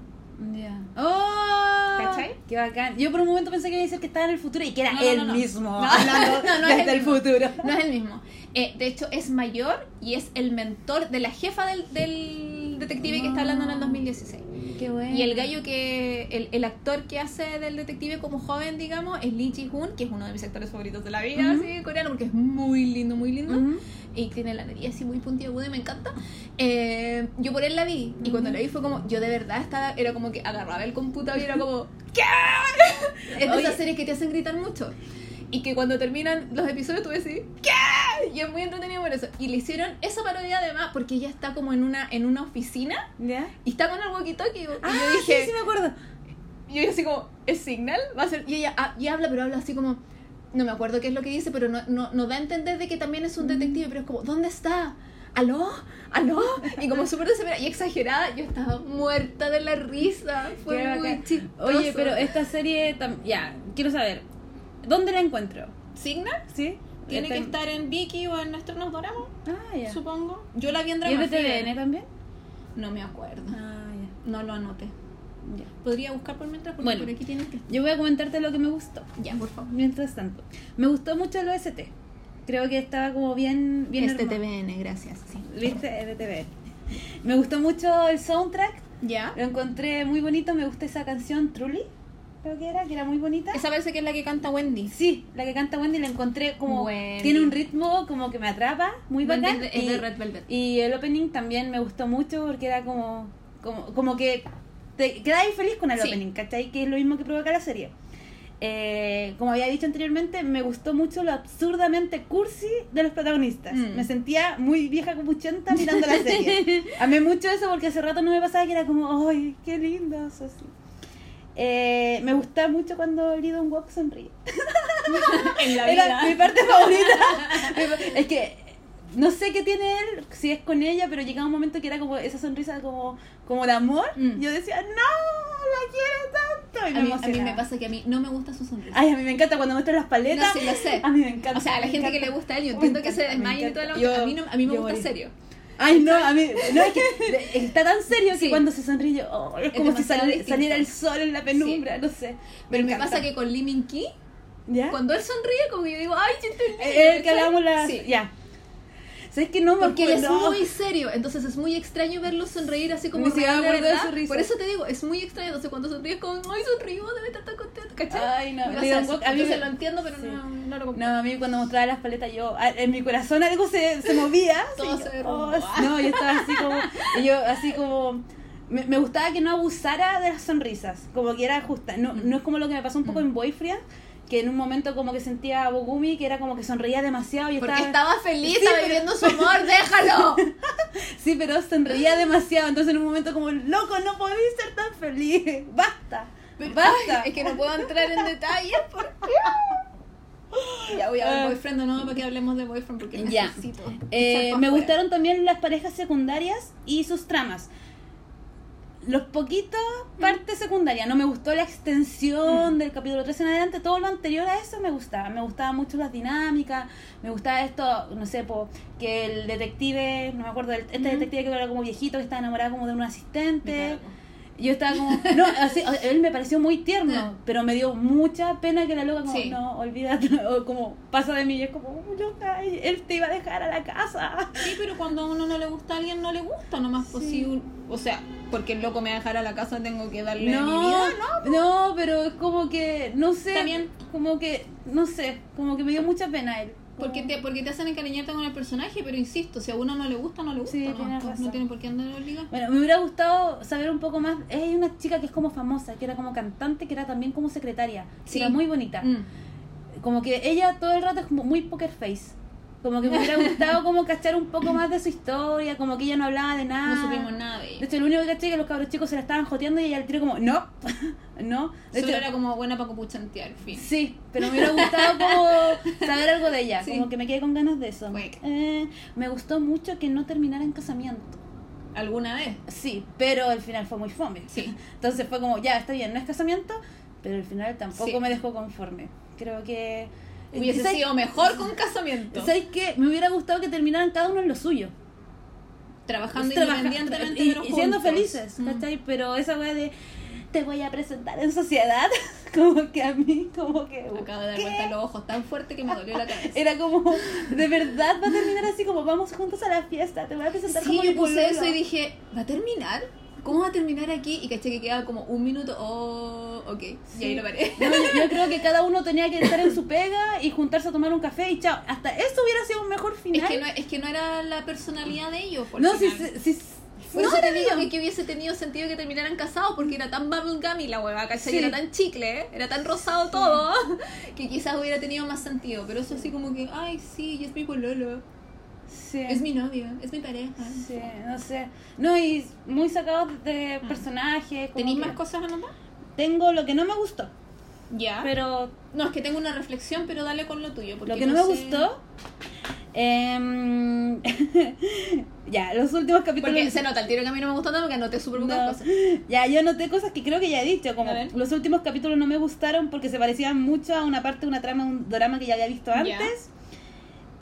Ya. ¡Oh! ¿Cachai? Qué bacán. Yo por un momento pensé que iba a decir que estaba en el futuro y que era No, él no, no. mismo No, hablando no, no es desde el futuro. No es el mismo. Eh, de hecho, es mayor y es el mentor de la jefa del, del detective que está hablando en el 2016. Qué bueno. Y el gallo que, el, el actor que hace del detective como joven, digamos, es Lee Ji-hoon, que es uno de mis actores favoritos de la vida, Ujú. así, coreano, porque es muy lindo, muy lindo. Y tiene la nariz así muy puntiaguda y me encanta. Eh, yo por él la vi. Y cuando la vi fue como, yo de verdad estaba, era como que agarraba el computador y era como, ¿qué? Es de esas series que te hacen gritar mucho. Y que cuando terminan los episodios tú decís, ¿qué? y es muy entretenido por eso. Y le hicieron esa parodia además porque ella está como en una, en una oficina ¿Ya? y está con el walkie-talkie. Y Ah, yo dije, sí, sí me acuerdo. y yo así como, ¿es Signal? Va a ser. Y ella ah, y habla, pero habla así como. No me acuerdo qué es lo que dice, pero no, no, no da a entender de que también es un detective, pero es como, ¿dónde está? ¿Aló? ¿Aló? Y como súper desesperada y exagerada, yo estaba muerta de la risa. Fue Qué muy chistoso. Oye, pero esta serie, ya, quiero saber, ¿dónde la encuentro? ¿Signal? ¿Sí? Tiene que en- estar en Viki o en nuestro nos doramos, Ah, ya. supongo. Yo la vi en ¿Y es de Drama Fever. TVN también? No me acuerdo. Ah, No lo anoté. ya. ya. Podría buscar por mientras, porque Bueno. por aquí tienes que. Yo voy a comentarte lo que me gustó. Ya, por favor. Mientras tanto, me gustó mucho el OST. Creo que estaba como bien, bien este. TVN, gracias. Sí. ¿Viste? Es de TVN. Me gustó mucho el soundtrack. ¿Ya? Lo encontré muy bonito. Me gusta esa canción Truly. Creo que era, que era muy bonita. Esa parece que es la que canta Wendy. Sí, la que canta Wendy la encontré como Wendy. tiene un ritmo como que me atrapa, muy Wendy bacán. es de- y, de Red Velvet. y el opening también me gustó mucho porque era como como, como que te quedáis feliz con el Sí. opening, ¿cachai? Que es lo mismo que provoca la serie. Eh, como había dicho anteriormente, me gustó mucho lo absurdamente cursi de los protagonistas. Mm. Me sentía muy vieja copuchenta mirando la serie. Amé mucho eso porque hace rato no me pasaba que era como, ¡ay, qué lindos! Así. Eh, me gusta mucho cuando Lidon Walk sonríe. en la Era mi parte favorita. es que no sé qué tiene él, si es con ella, pero llegaba un momento que era como esa sonrisa como, como de amor. Mm. Yo decía, no, la quiero tanto. Y me A mí, a mí me pasa que a mí no me gusta su sonrisa. Ay, a mí me encanta cuando muestran las paletas. No, sí, lo sé. A mí me encanta. o sea, a la gente que le gusta a él, yo entiendo que se desmaye y toda la cosa. A mí, no, a mí me yo gusta morí. serio. Ay, no, a mí, no, es que está tan serio que Sí. cuando se sonríe, yo, oh, es Es como si demasiado sali- distinto. saliera el sol en la penumbra, no sé. Pero me, encanta. pasa que con Lee Min Ki, ¿Ya? cuando él sonríe, como que yo digo, ay, yo estoy lindo", Eh, el que hablamos la... Sí. Ya. ¿Sabes que no me Porque él es muy serio, entonces es muy extraño verlo sonreír así como real me de verdad. Por eso te digo, es muy extraño, entonces cuando sonríe es como, ay, sonrío, debe estar tan contento, ¿cachai? Ay, no, Dong eso. Wook, a mí Entonces me- lo entiendo, pero Sí. no, no lo No, comprendo. a mí cuando mostraba las paletas, yo, a- en mi corazón algo se, se movía. Todo se yo, oh, no, yo estaba así como, yo así como, me, me gustaba que no abusara de las sonrisas, como que era justa. No, Mm. no es como lo que me pasó un poco Mm. en Boyfriend, que en un momento como que sentía a Bogumi, que era como que sonreía demasiado y Porque estaba... estaba feliz, Sí, estaba pero- viviendo su amor, déjalo. Sí, pero sonreía demasiado, entonces en un momento como, loco, no podéis ser tan feliz, basta, basta. Ay, es que no puedo entrar en detalles porque. Ya voy a ver Ah. boyfriend o no para que hablemos de boyfriend porque Ya. necesito. Eh, me gustaron también las parejas secundarias y sus tramas. Los poquitos partes secundarias. No me gustó la extensión Mm. del capítulo 3 en adelante. Todo lo anterior a eso me gustaba. Me gustaban mucho las dinámicas. Me gustaba esto, no sé, po, que el detective, no me acuerdo, este Ujú. detective que era como viejito, que estaba enamorado como de un asistente. Yo estaba como, no, así, él me pareció muy tierno, pero me dio mucha pena que la loca como, Sí. no, olvídate, o como pasa de mí y es como, loca, él te iba a dejar a la casa. Sí, pero cuando a uno no le gusta a alguien, no le gusta nomás. Pues Sí. si un- o sea, porque el loco me va a dejar a la casa, tengo que darle No, mi vida, ¿no? no, pero es como que, no sé, bien. como que, no sé, como que me dio mucha pena él. Porque te, porque te hacen encariñarte con el personaje, pero insisto, si a uno no le gusta, no le gusta. Sí, ¿no? tiene por qué andar obligado. Bueno, me hubiera gustado saber un poco más. Hay una chica que es como famosa, que era como cantante, que era también como secretaria. Sí. Era muy bonita. Mm. como que ella todo el rato es como muy poker face. Como que me hubiera gustado como cachar un poco más de su historia, como que ella no hablaba de nada. No supimos nada de De ella. hecho, lo único que caché es que los cabros chicos se la estaban joteando y ella al tiro como, no, no. De Solo hecho, era como buena para copuchantear, fin. Sí, pero me hubiera gustado como saber algo de ella, Sí. como que me quedé con ganas de eso. Eh, me gustó mucho que no terminara en casamiento. ¿Alguna vez? Sí, pero al final fue muy fome. Sí. Entonces fue como, ya, está bien, no es casamiento, pero al final tampoco Sí. me dejó conforme. Creo que... Hubiese ¿Sabes- sido mejor con casamiento. ¿Sabes qué? Me hubiera gustado que terminaran cada uno en lo suyo. Trabajando Trabaja- independientemente y, de los y siendo felices, Mm. ¿cachai? Pero esa weá de te voy a presentar en sociedad, como que a mí, como que... Acabo de dar ¿qué? vuelta los ojos tan fuerte que me dolió la cabeza. Era como, de verdad va a terminar así como vamos juntos a la fiesta, te voy a presentar Sí, como yo puse pololo". eso y dije, ¿va a terminar? ¿Cómo va a terminar aquí? Y caché que quedaba como un minuto. Oh, ok. Y ahí lo paré. Yo, yo creo que cada uno tenía que estar en su pega y juntarse a tomar un café y chao. Hasta eso hubiera sido un mejor final. Es que, no, es que no era la personalidad de ellos. por no, sí, sí, Por No, eso te digo que, que hubiese tenido sentido que terminaran casados porque era tan bubblegummy la hueva, ¿cachai? Sí. Era tan chicle, ¿eh? era tan rosado todo que quizás hubiera tenido más sentido. Pero eso así como que, ay, sí, y es mi pololo, Sí. es mi novio, es mi pareja. Sí, no sé. No, y muy sacado de personajes. como ¿Tenéis más cosas a nombrar? Tengo lo que no me gustó, Ya. pero No, es que tengo una reflexión, pero dale con lo tuyo. porque lo que no, me sé- gustó. em, ya, los últimos capítulos. Porque se nota el tiro que a mí no me gustó tanto porque anoté súper pocas No. cosas. Ya, yo noté cosas que creo que ya he dicho, como los últimos capítulos no me gustaron porque se parecían mucho a una parte de una trama, un drama que ya había visto Ya.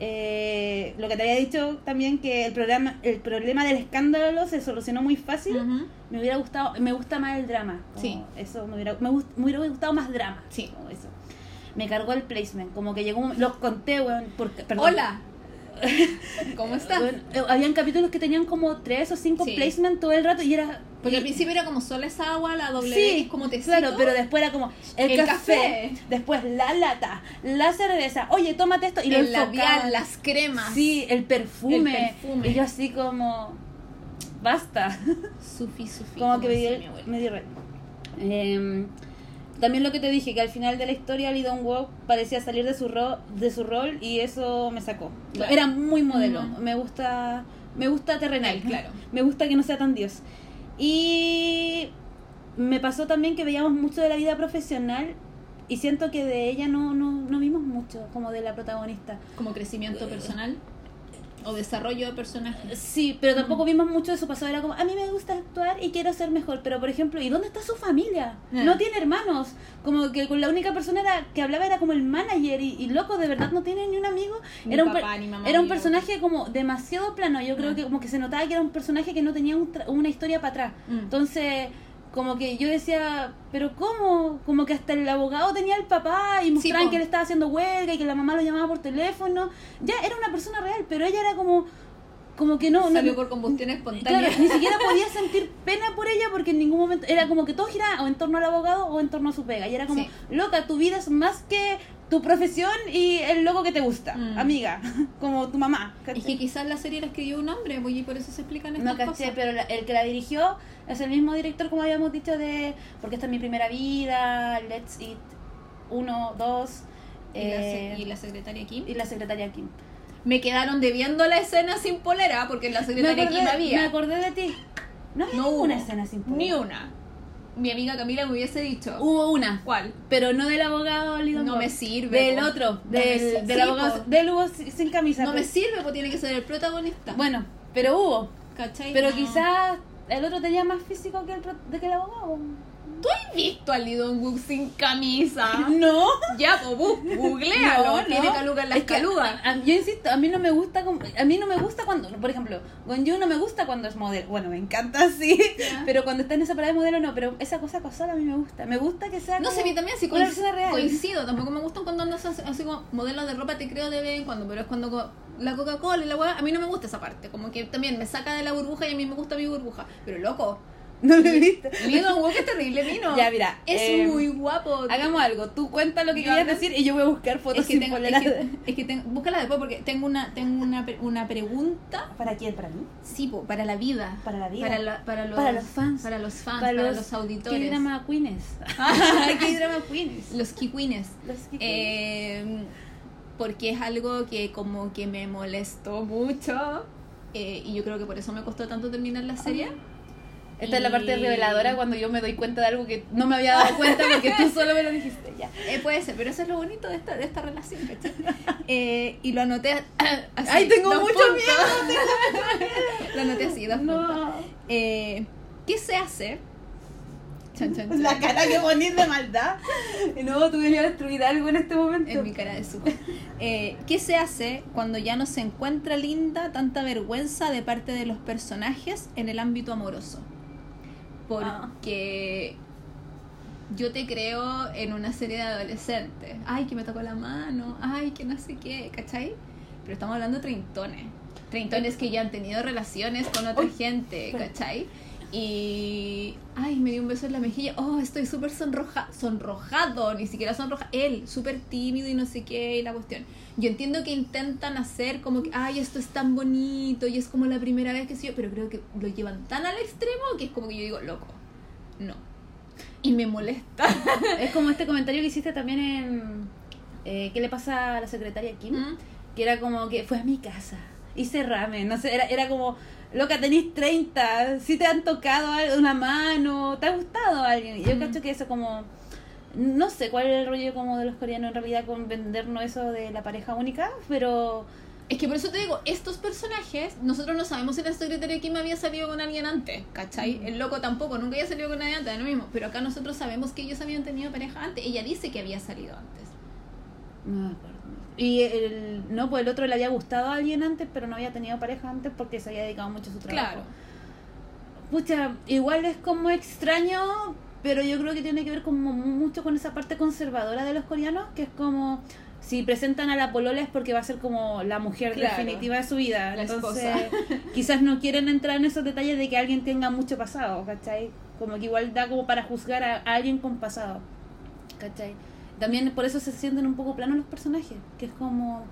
Eh, lo que te había dicho también que el programa, el problema del escándalo se solucionó muy fácil. Me hubiera gustado, me gusta más el drama. Sí. Eso me hubiera, me, gust- me hubiera gustado más drama. Sí. como eso. Me cargó el placement, como que llegó, un- los conté, weón, porque, perdón. Hola. ¿Cómo estás? Weón, eh, habían capítulos que tenían como tres o cinco Sí. placement todo el rato y era... Porque y- al principio era como solo esa agua, la doble Sí, como tecito. claro, pero después era como el, El café, café. después la lata, la cerveza, oye, tómate esto y lo el enfocaban. labial, las cremas. Sí, el perfume. El perfume. Y yo así como, basta. Sufi, sufi. como que me dio, me dio Em, también lo que te dije, que al final de la historia Lee Dong Wook parecía salir de su, ro de su rol y eso me sacó. Claro. Era muy modelo. Me gusta me gusta terrenal. Claro. Me gusta que no sea tan dios. Y me pasó también que veíamos mucho de la vida profesional y siento que de ella no, no, no vimos mucho, como de la protagonista. Como crecimiento personal o desarrollo de personaje. Sí, pero tampoco vimos mucho de su pasado. Era como, a mí me gusta actuar y quiero ser mejor. Pero, por ejemplo, ¿y dónde está su familia? Eh. No tiene hermanos. Como que con la única persona era, que hablaba era como el manager. Y, y loco, de verdad no tiene ni un amigo. Ni era un, papá, mamá, era un personaje como demasiado plano. Yo creo Ah. que como que se notaba que era un personaje que no tenía un tra- una historia para atrás. Mm. Entonces, como que yo decía, ¿pero cómo? Como que hasta el abogado tenía el papá y mostraban que él estaba haciendo huelga y que la mamá lo llamaba por teléfono. Ya era una persona real, pero ella era como como que no, no- Salió por combustión espontánea. Claro, ni siquiera podía sentir pena por ella porque en ningún momento era como que todo giraba o en torno al abogado o en torno a su pega. Y era como, Sí. loca, tu vida es más que tu profesión y el loco que te gusta, Mm. amiga, como tu mamá. ¿cachai? Es que quizás la serie la escribió un hombre, pues, y por eso se explican estas No caché, cosas. pero la- el que la dirigió es el mismo director como habíamos dicho de Porque esta es mi primera vida, Let's Eat 1, 2 Y, la, y la secretaria Kim. y la secretaria Kim. Me quedaron debiendo la escena sin polera porque en la secretaria acordé, Kim había. me acordé de ti. No había No hubo. escena sin polera. Ni una. Mi amiga Camila me hubiese dicho. Hubo una. ¿Cuál? Pero no del abogado Lidon No Bob. me sirve, Del po. otro, No del, del sí, abogado. po. Del Hugo sin camisa. No me pues. sirve, pues tiene que ser el protagonista. Bueno, pero hubo. ¿Cachai? Pero No. quizás el otro tenía más físico que el, que el abogado. ¿Tú has visto a Lee Dong-wook sin camisa? No. Ya, pues bu- googlealo. No, Tiene no. caluga en las Es que, calugas. a- a- yo insisto, a mí no me gusta a mí no me gusta cuando, por ejemplo, Gonju no me gusta cuando es modelo. Bueno, me encanta sí, Ya. pero cuando está en esa parada de modelo no, pero esa cosa casual a mí me gusta. Me gusta que sea No sé, a mí también así una persona real. coincido. Tampoco me gustan cuando andas así, así como modelos de ropa, te creo de vez en cuando, pero es cuando la Coca-Cola y la weá, a mí no me gusta esa parte. Como que también me saca de la burbuja y a mí me gusta mi burbuja. Pero loco, No lo he visto. Lee Dong-wook es terrible, vino. Ya, mira, Es eh, muy guapo. Hagamos algo, tú cuenta lo que Yo querías decir y yo voy a buscar fotos es que sin tengo, es que, es que tengo- búscala después porque tengo una tengo una, pre- una pregunta ¿Para quién? ¿Para mí? sí po, para la vida Para la vida. para, la- para los Para los fans. para los fans para, los, auditores ¿Qué drama queens? ¿Qué drama queens? los kiwines Los Eh, porque es algo que como que me molestó mucho eh, y yo creo que por eso me costó tanto terminar la serie Esta es la parte y- reveladora cuando yo me doy cuenta de algo que no me había dado cuenta porque tú solo me lo dijiste. Ya. Eh, puede ser, pero eso es lo bonito de esta, de esta relación. Eh, y lo anoté así. Ay, tengo mucho puntos. lo anoté así, dos. No. Eh, ¿Qué se hace? Chan, chan, chan. La cara que ponís de maldad. No, tú a destruir algo en este momento. En mi cara de suco. Eh, ¿Qué se hace cuando ya no se encuentra linda tanta vergüenza de parte de los personajes en el ámbito amoroso? Porque yo te creo en una serie de adolescentes. Ay, que me tocó la mano. Ay, que no sé qué, ¿cachai? Pero estamos hablando de treintones. Treintones que ya han tenido relaciones con otra gente. ¿cachai? Y. Ay, me dio un beso en la mejilla. Oh, estoy súper sonroja sonrojado. Ni siquiera sonroja. Él, súper tímido y no sé qué. Y la cuestión. Yo entiendo que intentan hacer como que. Ay, esto es tan bonito. Y es como la primera vez que sí. Pero creo que lo llevan tan al extremo que es como que yo digo, loco. No. Y me molesta. Es como este comentario que hiciste también en. eh, ¿Qué le pasa a la secretaria Kim? ¿Mm? Que era como que fue a mi casa. Hice ramen. No sé, era, era como. Loca, tenéis 30. Si te han tocado algo- una mano. ¿Te ha gustado alguien? Y yo Mm. cacho que eso como. No sé cuál es el rollo como de los coreanos en realidad con vendernos eso de la pareja única, pero. Es que por eso te digo, estos personajes, nosotros no sabemos si la secretaria Kim había salido con alguien antes, ¿cachai? Mm. El loco tampoco, nunca había salido con nadie antes, lo mismo. Pero acá nosotros sabemos que ellos habían tenido pareja antes. Ella dice que había salido antes. No me acuerdo. Y el, no, pues el otro le había gustado a alguien antes, pero no había tenido pareja antes porque se había dedicado mucho a su trabajo. Claro. Pucha, igual es como extraño, pero yo creo que tiene que ver como mucho con esa parte conservadora de los coreanos, que es como si presentan a la polola es porque va a ser como la mujer Claro. definitiva de su vida. Entonces, quizás no quieren entrar en esos detalles de que alguien tenga mucho pasado, ¿cachai? Como que igual da como para juzgar a, a alguien con pasado, ¿cachai? También por eso se sienten un poco planos los personajes, que es como...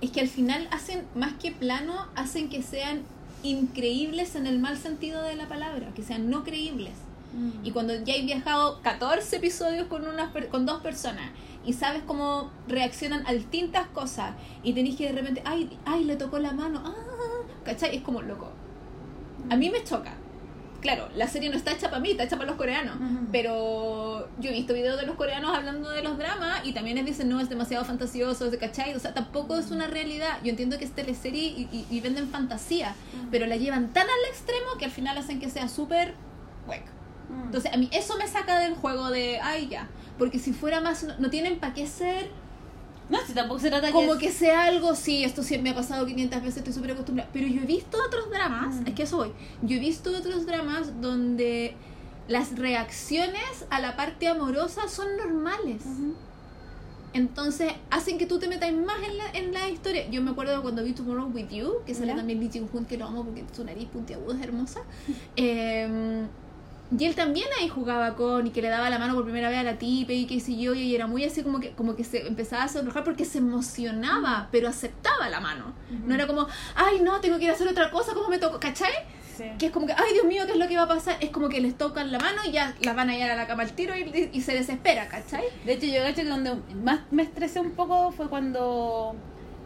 Es que al final hacen, más que plano, hacen que sean increíbles en el mal sentido de la palabra, que sean no creíbles. mm, Y cuando ya he viajado 14 episodios con, unas con dos personas y sabes cómo reaccionan a distintas cosas y tenés que de repente, ay, ay, le tocó la mano, ah, ¿cachai? Es como loco. A mí me choca. Claro, la serie no está hecha para mí, está hecha para los coreanos. Pero yo he visto videos de los coreanos hablando de los dramas y también les dicen, no, es demasiado fantasioso, ¿cachai? O sea, tampoco es una realidad. Yo entiendo que es teleserie y, y- y venden fantasía, pero la llevan tan al extremo que al final hacen que sea súper hueco. mm. Entonces, a mí eso me saca del juego de, ay, ya. Porque si fuera más, no, no tienen para qué ser No, si tampoco se trata como es- que sea algo, sí, esto sí me ha pasado 500 veces, estoy súper acostumbrada. Pero yo he visto otros dramas, Mm. es que eso voy. Yo he visto otros dramas donde las reacciones a la parte amorosa son normales. Entonces hacen que tú te metas más en la, en la historia. Yo me acuerdo cuando vi Tomorrow With You, que sale Ya. también Lee Jin Hoon, que lo amo porque su nariz puntiaguda es hermosa. Eh, y él también ahí jugaba con y que le daba la mano por primera vez a la tipa y qué sé yo, y era muy así como que, como que se empezaba a sonrojar porque se emocionaba, pero aceptaba la mano. No era como, ay no, tengo que ir a hacer otra cosa, ¿cómo me toco? ¿Cachai? Sí. Que es como que, ay Dios mío, ¿qué es lo que va a pasar? Es como que les tocan la mano y ya las van a llevar a la cama al tiro y, y se desespera, ¿cachai? De hecho, yo cacho que donde más me estresé un poco fue cuando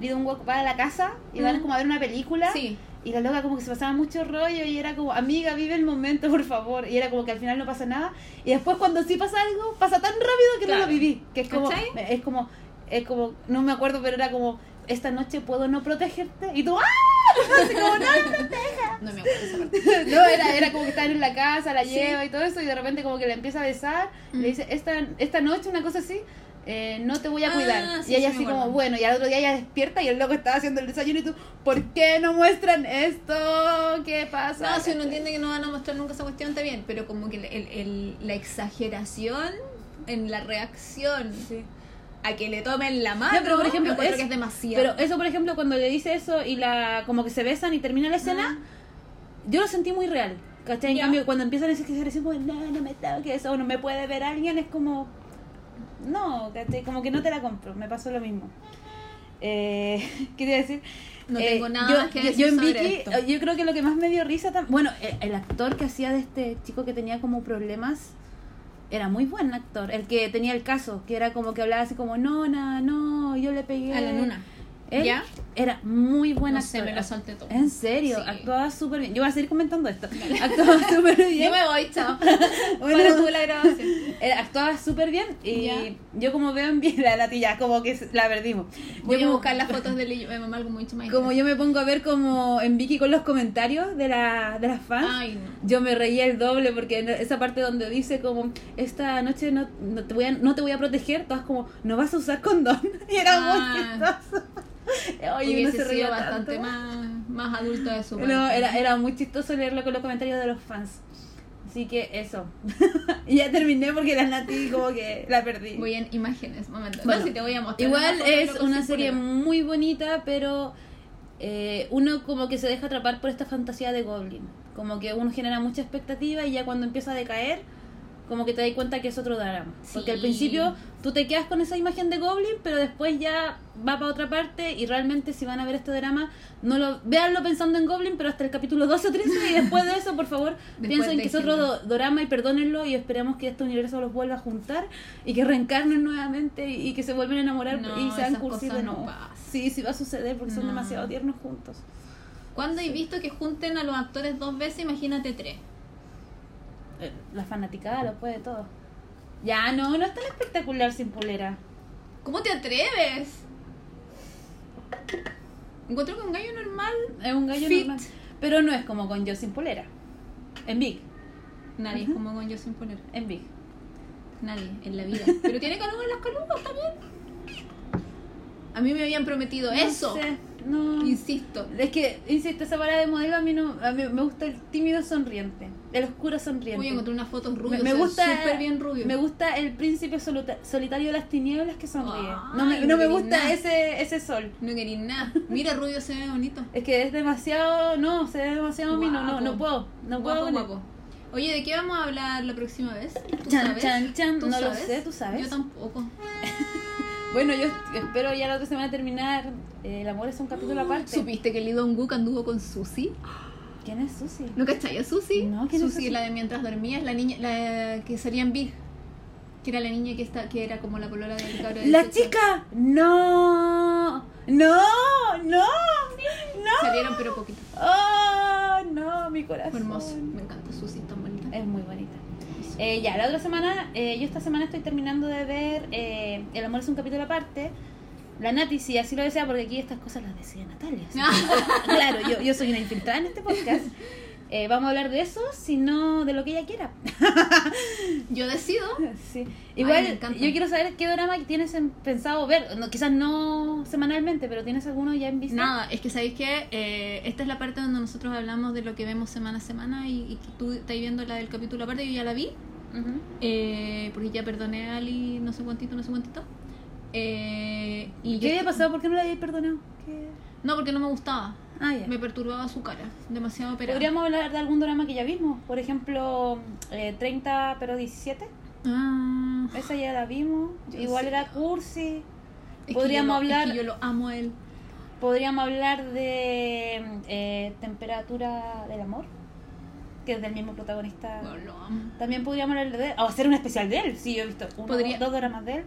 Lee Dong Wook va a la casa y van como a ver una película. Sí. Y la loca como que se pasaba mucho rollo y era como, amiga, vive el momento, por favor. Y era como que al final no pasa nada. Y después cuando sí pasa algo, pasa tan rápido que no lo viví. Que es como, ¿Cachai? es como, es como, no me acuerdo, pero era como, esta noche puedo no protegerte. Y tú, ¡ah! Así como, no, No me acuerdo esa parte. no, era, era como que estaban en la casa, la Sí. lleva y todo eso, y de repente como que la empieza a besar, Mm. le dice, esta, esta noche, una cosa así, eh, no te voy a Ah, cuidar. sí, y ella sí, así como, bueno, y al otro día ella despierta y el loco estaba haciendo el desayuno y tú, ¿por qué no muestran esto? ¿Qué pasa? No, si uno entiende que no van a mostrar nunca esa cuestión, está bien, pero como que el, el- el- la exageración en la reacción Sí. a que le tomen la mano, No, pero por ejemplo, es- que es demasiado. Pero eso, por ejemplo, cuando le dice eso y la como que se besan y termina la escena, yo lo sentí muy real. ¿Cachai? En cambio, cuando empiezan a decir que se como, no, no me toques, o no me puede ver alguien, es como, no. Como que no te la compro, me pasó lo mismo. Eh, ¿Qué te iba a decir? No Eh, tengo nada yo, que decir yo en sobre Vicky, esto. yo creo que lo que más me dio risa, bueno, el, el actor que hacía de este chico que tenía como problemas, era muy buen actor. El que tenía el caso, que era como que hablaba así como, no, no, yo le pegué. a la nuna. ¿Ya? Era muy buen No sé, me lo salté todo. En serio, Sí. actuaba súper bien. Yo voy a seguir comentando esto. Actuaba súper bien. Yo me voy, chao. Bueno, Para tú la grabación. era- actuaba súper bien y yo como veo en la latilla, como que la perdimos. Voy yo a como- buscar las fotos de me mamá algo mucho más Como yo me pongo a ver como en Vicky con los comentarios de, la, de las fans. Ay, no. Yo me reía el doble porque en esa parte donde dice como esta noche no, no, te, voy a, no te voy a proteger, todas como no vas a usar condón. Y era muy Ah. chistoso. Oye, Hubiese se sido bastante más, más adulto de su No, era, era muy chistoso leerlo con los comentarios de los fans. Así que eso. y ya terminé porque la Nati como que la perdí. Voy en imágenes, momento. Bueno, no, si te voy a mostrar. Igual es una serie muy bonita, pero eh, uno como que se deja atrapar por esta fantasía de Goblin. Como que uno genera mucha expectativa y ya cuando empieza a decaer, como que te das cuenta que es otro drama. Porque al Sí. principio tú te quedas con esa imagen de Goblin, pero después ya va para otra parte y realmente si van a ver este drama, no lo véanlo pensando en Goblin, pero hasta el capítulo 12 o 13 y después de eso, por favor, piensen que es otro do- drama y perdónenlo y esperamos que este universo los vuelva a juntar y que reencarnen nuevamente y, y que se vuelvan a enamorar No, y sean cursis de no nuevo. pasan. sí, sí va a suceder porque son No. demasiado tiernos juntos. ¿Cuándo he visto que junten a los actores dos veces? Imagínate tres. La fanaticada lo puede todo. Ya, no, no es tan espectacular sin polera. ¿Cómo te atreves? Encuentro que un gallo normal. Es un gallo Fit. normal. Pero no es como con yo sin polera. En Big, Nadie es como con yo sin poner. en Big. Nadie en la vida. Pero tiene calugas en las calugas también. A mí me habían prometido No eso. sé, no. Insisto. Es que, insisto, esa parada de modelo a mí no. A mí me gusta el tímido sonriente. El oscuro sonriente. Uy, encontré unas fotos me, rubias. me ve gusta Súper bien rubio. Me gusta el príncipe solitario de las tinieblas que sonríe. Ay, no me, no no me gusta ese, ese sol. No quería nada. Mira, rubio se ve bonito. Es que es demasiado. No, se ve demasiado mino. No, no Guapo. puedo. No guapo, puedo. guapo. Oye, ¿de qué vamos a hablar la próxima vez? ¿Tú Chan, sabes? chan, chan. ¿Tú No lo sé, ¿tú sabes? Yo tampoco. Bueno, yo espero ya la otra semana terminar. eh, el amor es un capítulo aparte. ¿Supiste que Lee Dong-gook anduvo con Susie? ¿Quién es Susi? ¿No cachai a Susie? No, ¿quién es Susie Susie? la de mientras dormías, la niña, la que salía en Big. Que era la niña que está, que era como la polola del cabro de ¡La 18. chica! ¡No! ¡No! ¡No! ¡No! Salieron pero poquito. ¡Oh! No, mi corazón. Fue hermoso. Me encanta Susie, tan bonita. Es muy bonita. Eh, ya, la otra semana, eh, yo esta semana estoy terminando de ver eh, El amor es un capítulo aparte. La Nati, si así lo desea, porque aquí estas cosas las decide Natalia. claro, yo, yo soy una infiltrada en este podcast. Eh, vamos a hablar de eso, sino de lo que ella quiera. Yo decido. Sí. Igual, encanta. yo quiero saber qué drama tienes en- pensado ver. No, quizás no semanalmente, pero ¿tienes alguno ya en vista? Nada, es que sabéis que eh, esta es la parte donde nosotros hablamos de lo que vemos semana a semana y, y tú estás viendo la del capítulo aparte, yo ya la vi. Ujú. eh, porque ya perdoné a Ali no sé cuántito, no sé cuántito. Eh, y ¿Qué yo- había pasado? ¿Por qué no la habías perdonado? ¿Qué? No, porque no me gustaba. Ah, ya. Me perturbaba su cara, demasiado operada. Podríamos hablar de algún drama que ya vimos. Por ejemplo, eh, 30 pero 17. Ah, Esa ya la vimos. Igual sé. era cursi. es que Podríamos yo lo- es hablar- que yo lo amo a él. Podríamos hablar de eh, Temperatura del Amor. Que es del mismo protagonista. Bueno, lo amo. También podríamos hablar de él. O hacer un especial de él. Sí, yo he visto uno, Podría- dos dramas de él.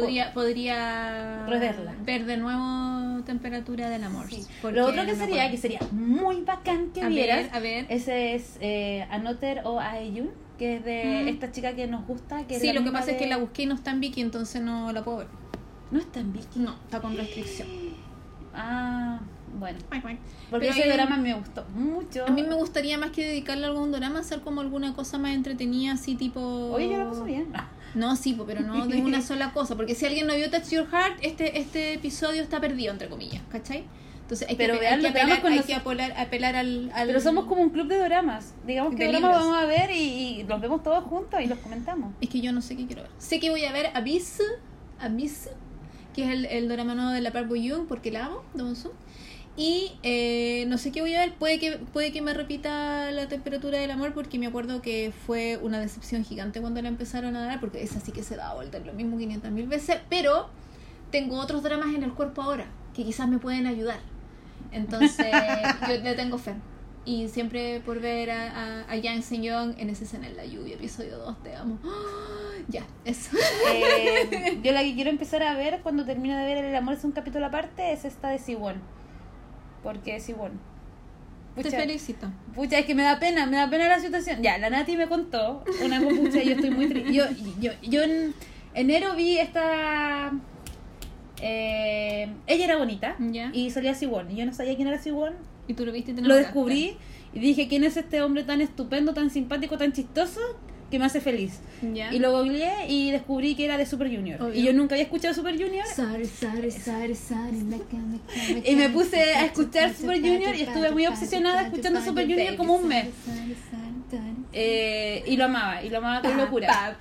Podría, podría Reverla. ver de nuevo Temperatura del Amor. Sí. Lo otro que no sería, que sería muy bacán que a vieras. ver, a ver. Ese es eh, Anoter o Aeyun, que es de Mm. esta chica que nos gusta. Que Sí, lo que pasa es que la busqué y no está en Viki, entonces no la puedo ver. No está en Vicky. No, está con restricción. Ah, bueno. Porque Pero ese drama me gustó mucho. A mí me gustaría más que dedicarle a algún drama, hacer como alguna cosa más entretenida, así tipo... Oye, yo lo paso bien. No, sí, pero no de una sola cosa. Porque si alguien no vio Touch Your Heart, este, este episodio está perdido, entre comillas, ¿cachai? Entonces hay que, Pero hay que apelar, con hay los- que apelar, apelar al, al- Pero somos como un club de dramas. Digamos que libros. vamos a ver y, y los vemos todos juntos y los comentamos. Es que yo no sé qué quiero ver. Sé que voy a ver Abyss, Abyss que es el, el drama nuevo de la Park Bo Young, porque la amo, Monsoon. Y eh, no sé qué voy a ver, puede que, puede que me repita la temperatura del amor, porque me acuerdo que fue una decepción gigante cuando la empezaron a dar, porque esa sí que se da vuelta lo mismo 500 mil veces, pero tengo otros dramas en el cuerpo ahora, que quizás me pueden ayudar. Entonces, yo le tengo fe. Y siempre por ver a, a, a Yang Seong en esa escena en la lluvia, episodio 2, te amo. Ya, eso. Eh, yo la que quiero empezar a ver cuando termine de ver El amor es un capítulo aparte es esta de Siwon. Porque Siwon. Te felicito. Pucha, es que me da pena, me da pena la situación. Ya, la Nati me contó una pucha y yo estoy muy triste. Yo, yo, yo en enero vi esta... eh, ella era bonita Ya. y salía Siwon. Y yo no sabía quién era Siwon. Y tú lo viste y te Lo descubrí y dije, ¿quién es este hombre tan estupendo, tan simpático, tan chistoso que me hace feliz? Y lo googleé y descubrí que era de Super Junior. Obvio. Y yo nunca había escuchado Super Junior. Sorry, sorry, sorry, Y me puse a escuchar Super Junior y estuve muy obsesionada escuchando Super Junior como un mes. Eh, y lo amaba, y lo amaba con locura.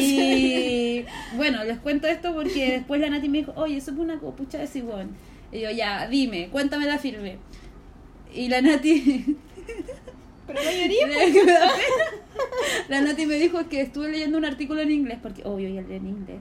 Y bueno, les cuento esto porque después la Nati me dijo, oye, eso es una copucha de cigüón. Y yo, ya, dime, cuéntame la firme. Y la Nati... Pero no llorí. Me da pena. la Nati me dijo que estuve leyendo un artículo en inglés, porque obvio, ya leí en inglés.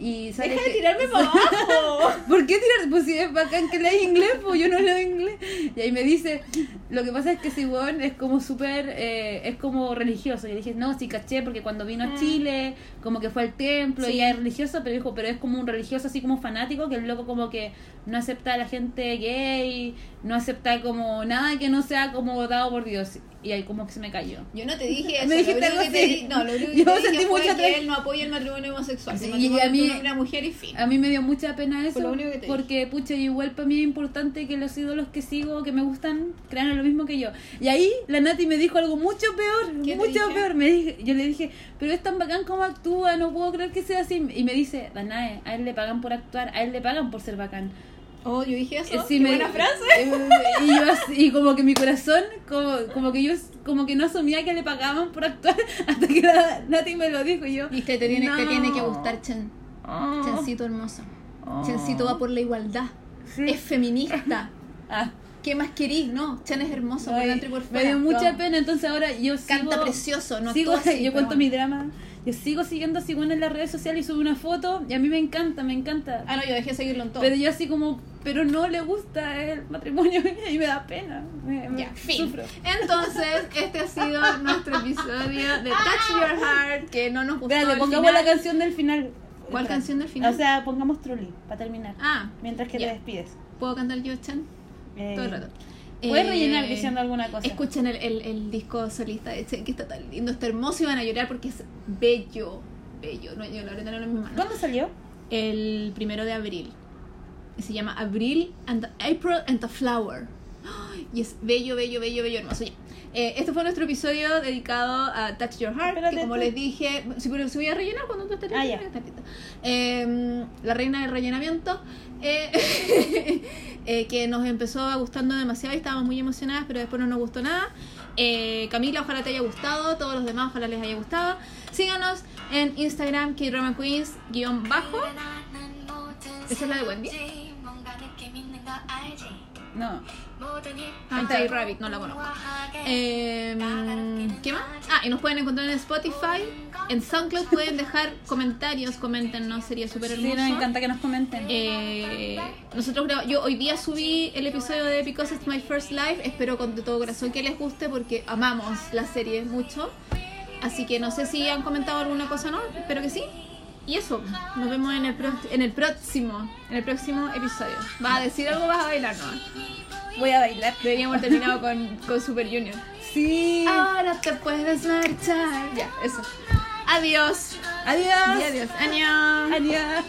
Y sale Deja de tirarme para abajo. ¿Por qué tirar? Pues si es bacán que lees inglés, pues yo no leo inglés. Y ahí me dice, lo que pasa es que Sibón es como súper, eh, es como religioso. Y dije, no, sí caché, porque cuando vino a Mm. Chile, como que fue al templo Sí. y ya es religioso, pero dijo, pero es como un religioso así como fanático, que el loco como que no acepta a la gente gay, no acepta como nada que no sea como dado por Dios. Y ahí como que se me cayó. Yo no te dije eso. Me dijiste lo único algo que te así. di- No, lo único que Yo te sentí dije fue que él no apoya el matrimonio homosexual. Sí, el y a mí- una mujer y fin. A mí me dio mucha pena eso, porque pucha, igual para mí es importante que los ídolos que sigo, que me gustan, crean lo mismo que yo. Y ahí la Nati me dijo algo mucho peor, ¿Qué te mucho peor. Me dije, yo le dije, pero es tan bacán como actúa, no puedo creer que sea así. Y me dice, Danae, a él le pagan por actuar, a él le pagan por ser bacán. Oh, yo dije eso. Eh, sí, Qué me- buena frase. eh, y yo así- y como que mi corazón, como, como que yo como que no asumía que le pagaban por actuar hasta que la Nati me lo dijo y yo. Viste, te tiene, te tiene que gustar Chen. Oh, Chencito hermoso. oh. Chencito va por la igualdad. Sí. Es feminista. Ah. ¿Qué más querís? No, Chen es hermoso por Ay, dentro y por me dio mucha No. pena, entonces ahora yo Canta sigo, precioso, no sigo, así, yo cuento bueno. mi drama, yo sigo siguiendo a Sigüen en las redes sociales y subo una foto y a mí me encanta, me encanta. Ah, no, yo dejé de seguirlo en todo. pero yo así como, pero no le gusta el matrimonio y me da pena. Me, me Ya, fin. sufro. Entonces, este ha sido nuestro episodio de Touch Your Heart, que no nos gustó. El pongamos final. la canción del final. ¿Cuál Espera. canción del final? O sea, pongamos Truly, para terminar. Ah, mientras que te despides. ¿puedo cantar yo, Chen? Eh, Todo el rato. Puedes Eh, rellenar diciendo alguna cosa. Escuchen el, el, el disco solista de Chen, que está tan lindo, está hermoso y van a llorar porque es bello. Bello. No, yo lo haré tener en mis manos. ¿Cuándo salió? El primero de abril. Y se llama Abril and the April and the Flower. Y es bello, bello, bello, bello, hermoso. Ya. Eh, este fue nuestro episodio dedicado a Touch Your Heart. Espérate que como tú. les dije, si, pero si voy a rellenar cuando tú estés Ah, ya. Eh, la reina del rellenamiento. eh, eh, que nos empezó gustando demasiado y estábamos muy emocionadas, pero después no nos gustó nada. Eh, Camila, ojalá te haya gustado. Todos los demás, ojalá les haya gustado. Síganos en Instagram, K-Drama Queens, guion bajo. Esa es la de Wendy. No. Ah, J Rabbit, no la conozco. Eh, ¿Qué más? Ah, y nos pueden encontrar en Spotify. En SoundCloud pueden dejar comentarios, coméntenos, sería súper Sí, hermoso. nos encanta que nos comenten. Eh, nosotros yo hoy día subí el episodio de Because It's My First Life. Espero con de todo corazón que les guste porque amamos la serie mucho. Así que no sé si han comentado alguna cosa o no. Espero que sí. Y eso, nos vemos en el, pro- en el próximo en el próximo episodio. ¿Vas a decir algo vas a bailar? No. Voy a bailar. Deberíamos terminado con, con Super Junior. Sí. Ahora te puedes marchar. Ya, eso. Adiós. Adiós. Y adiós. Año. Adiós.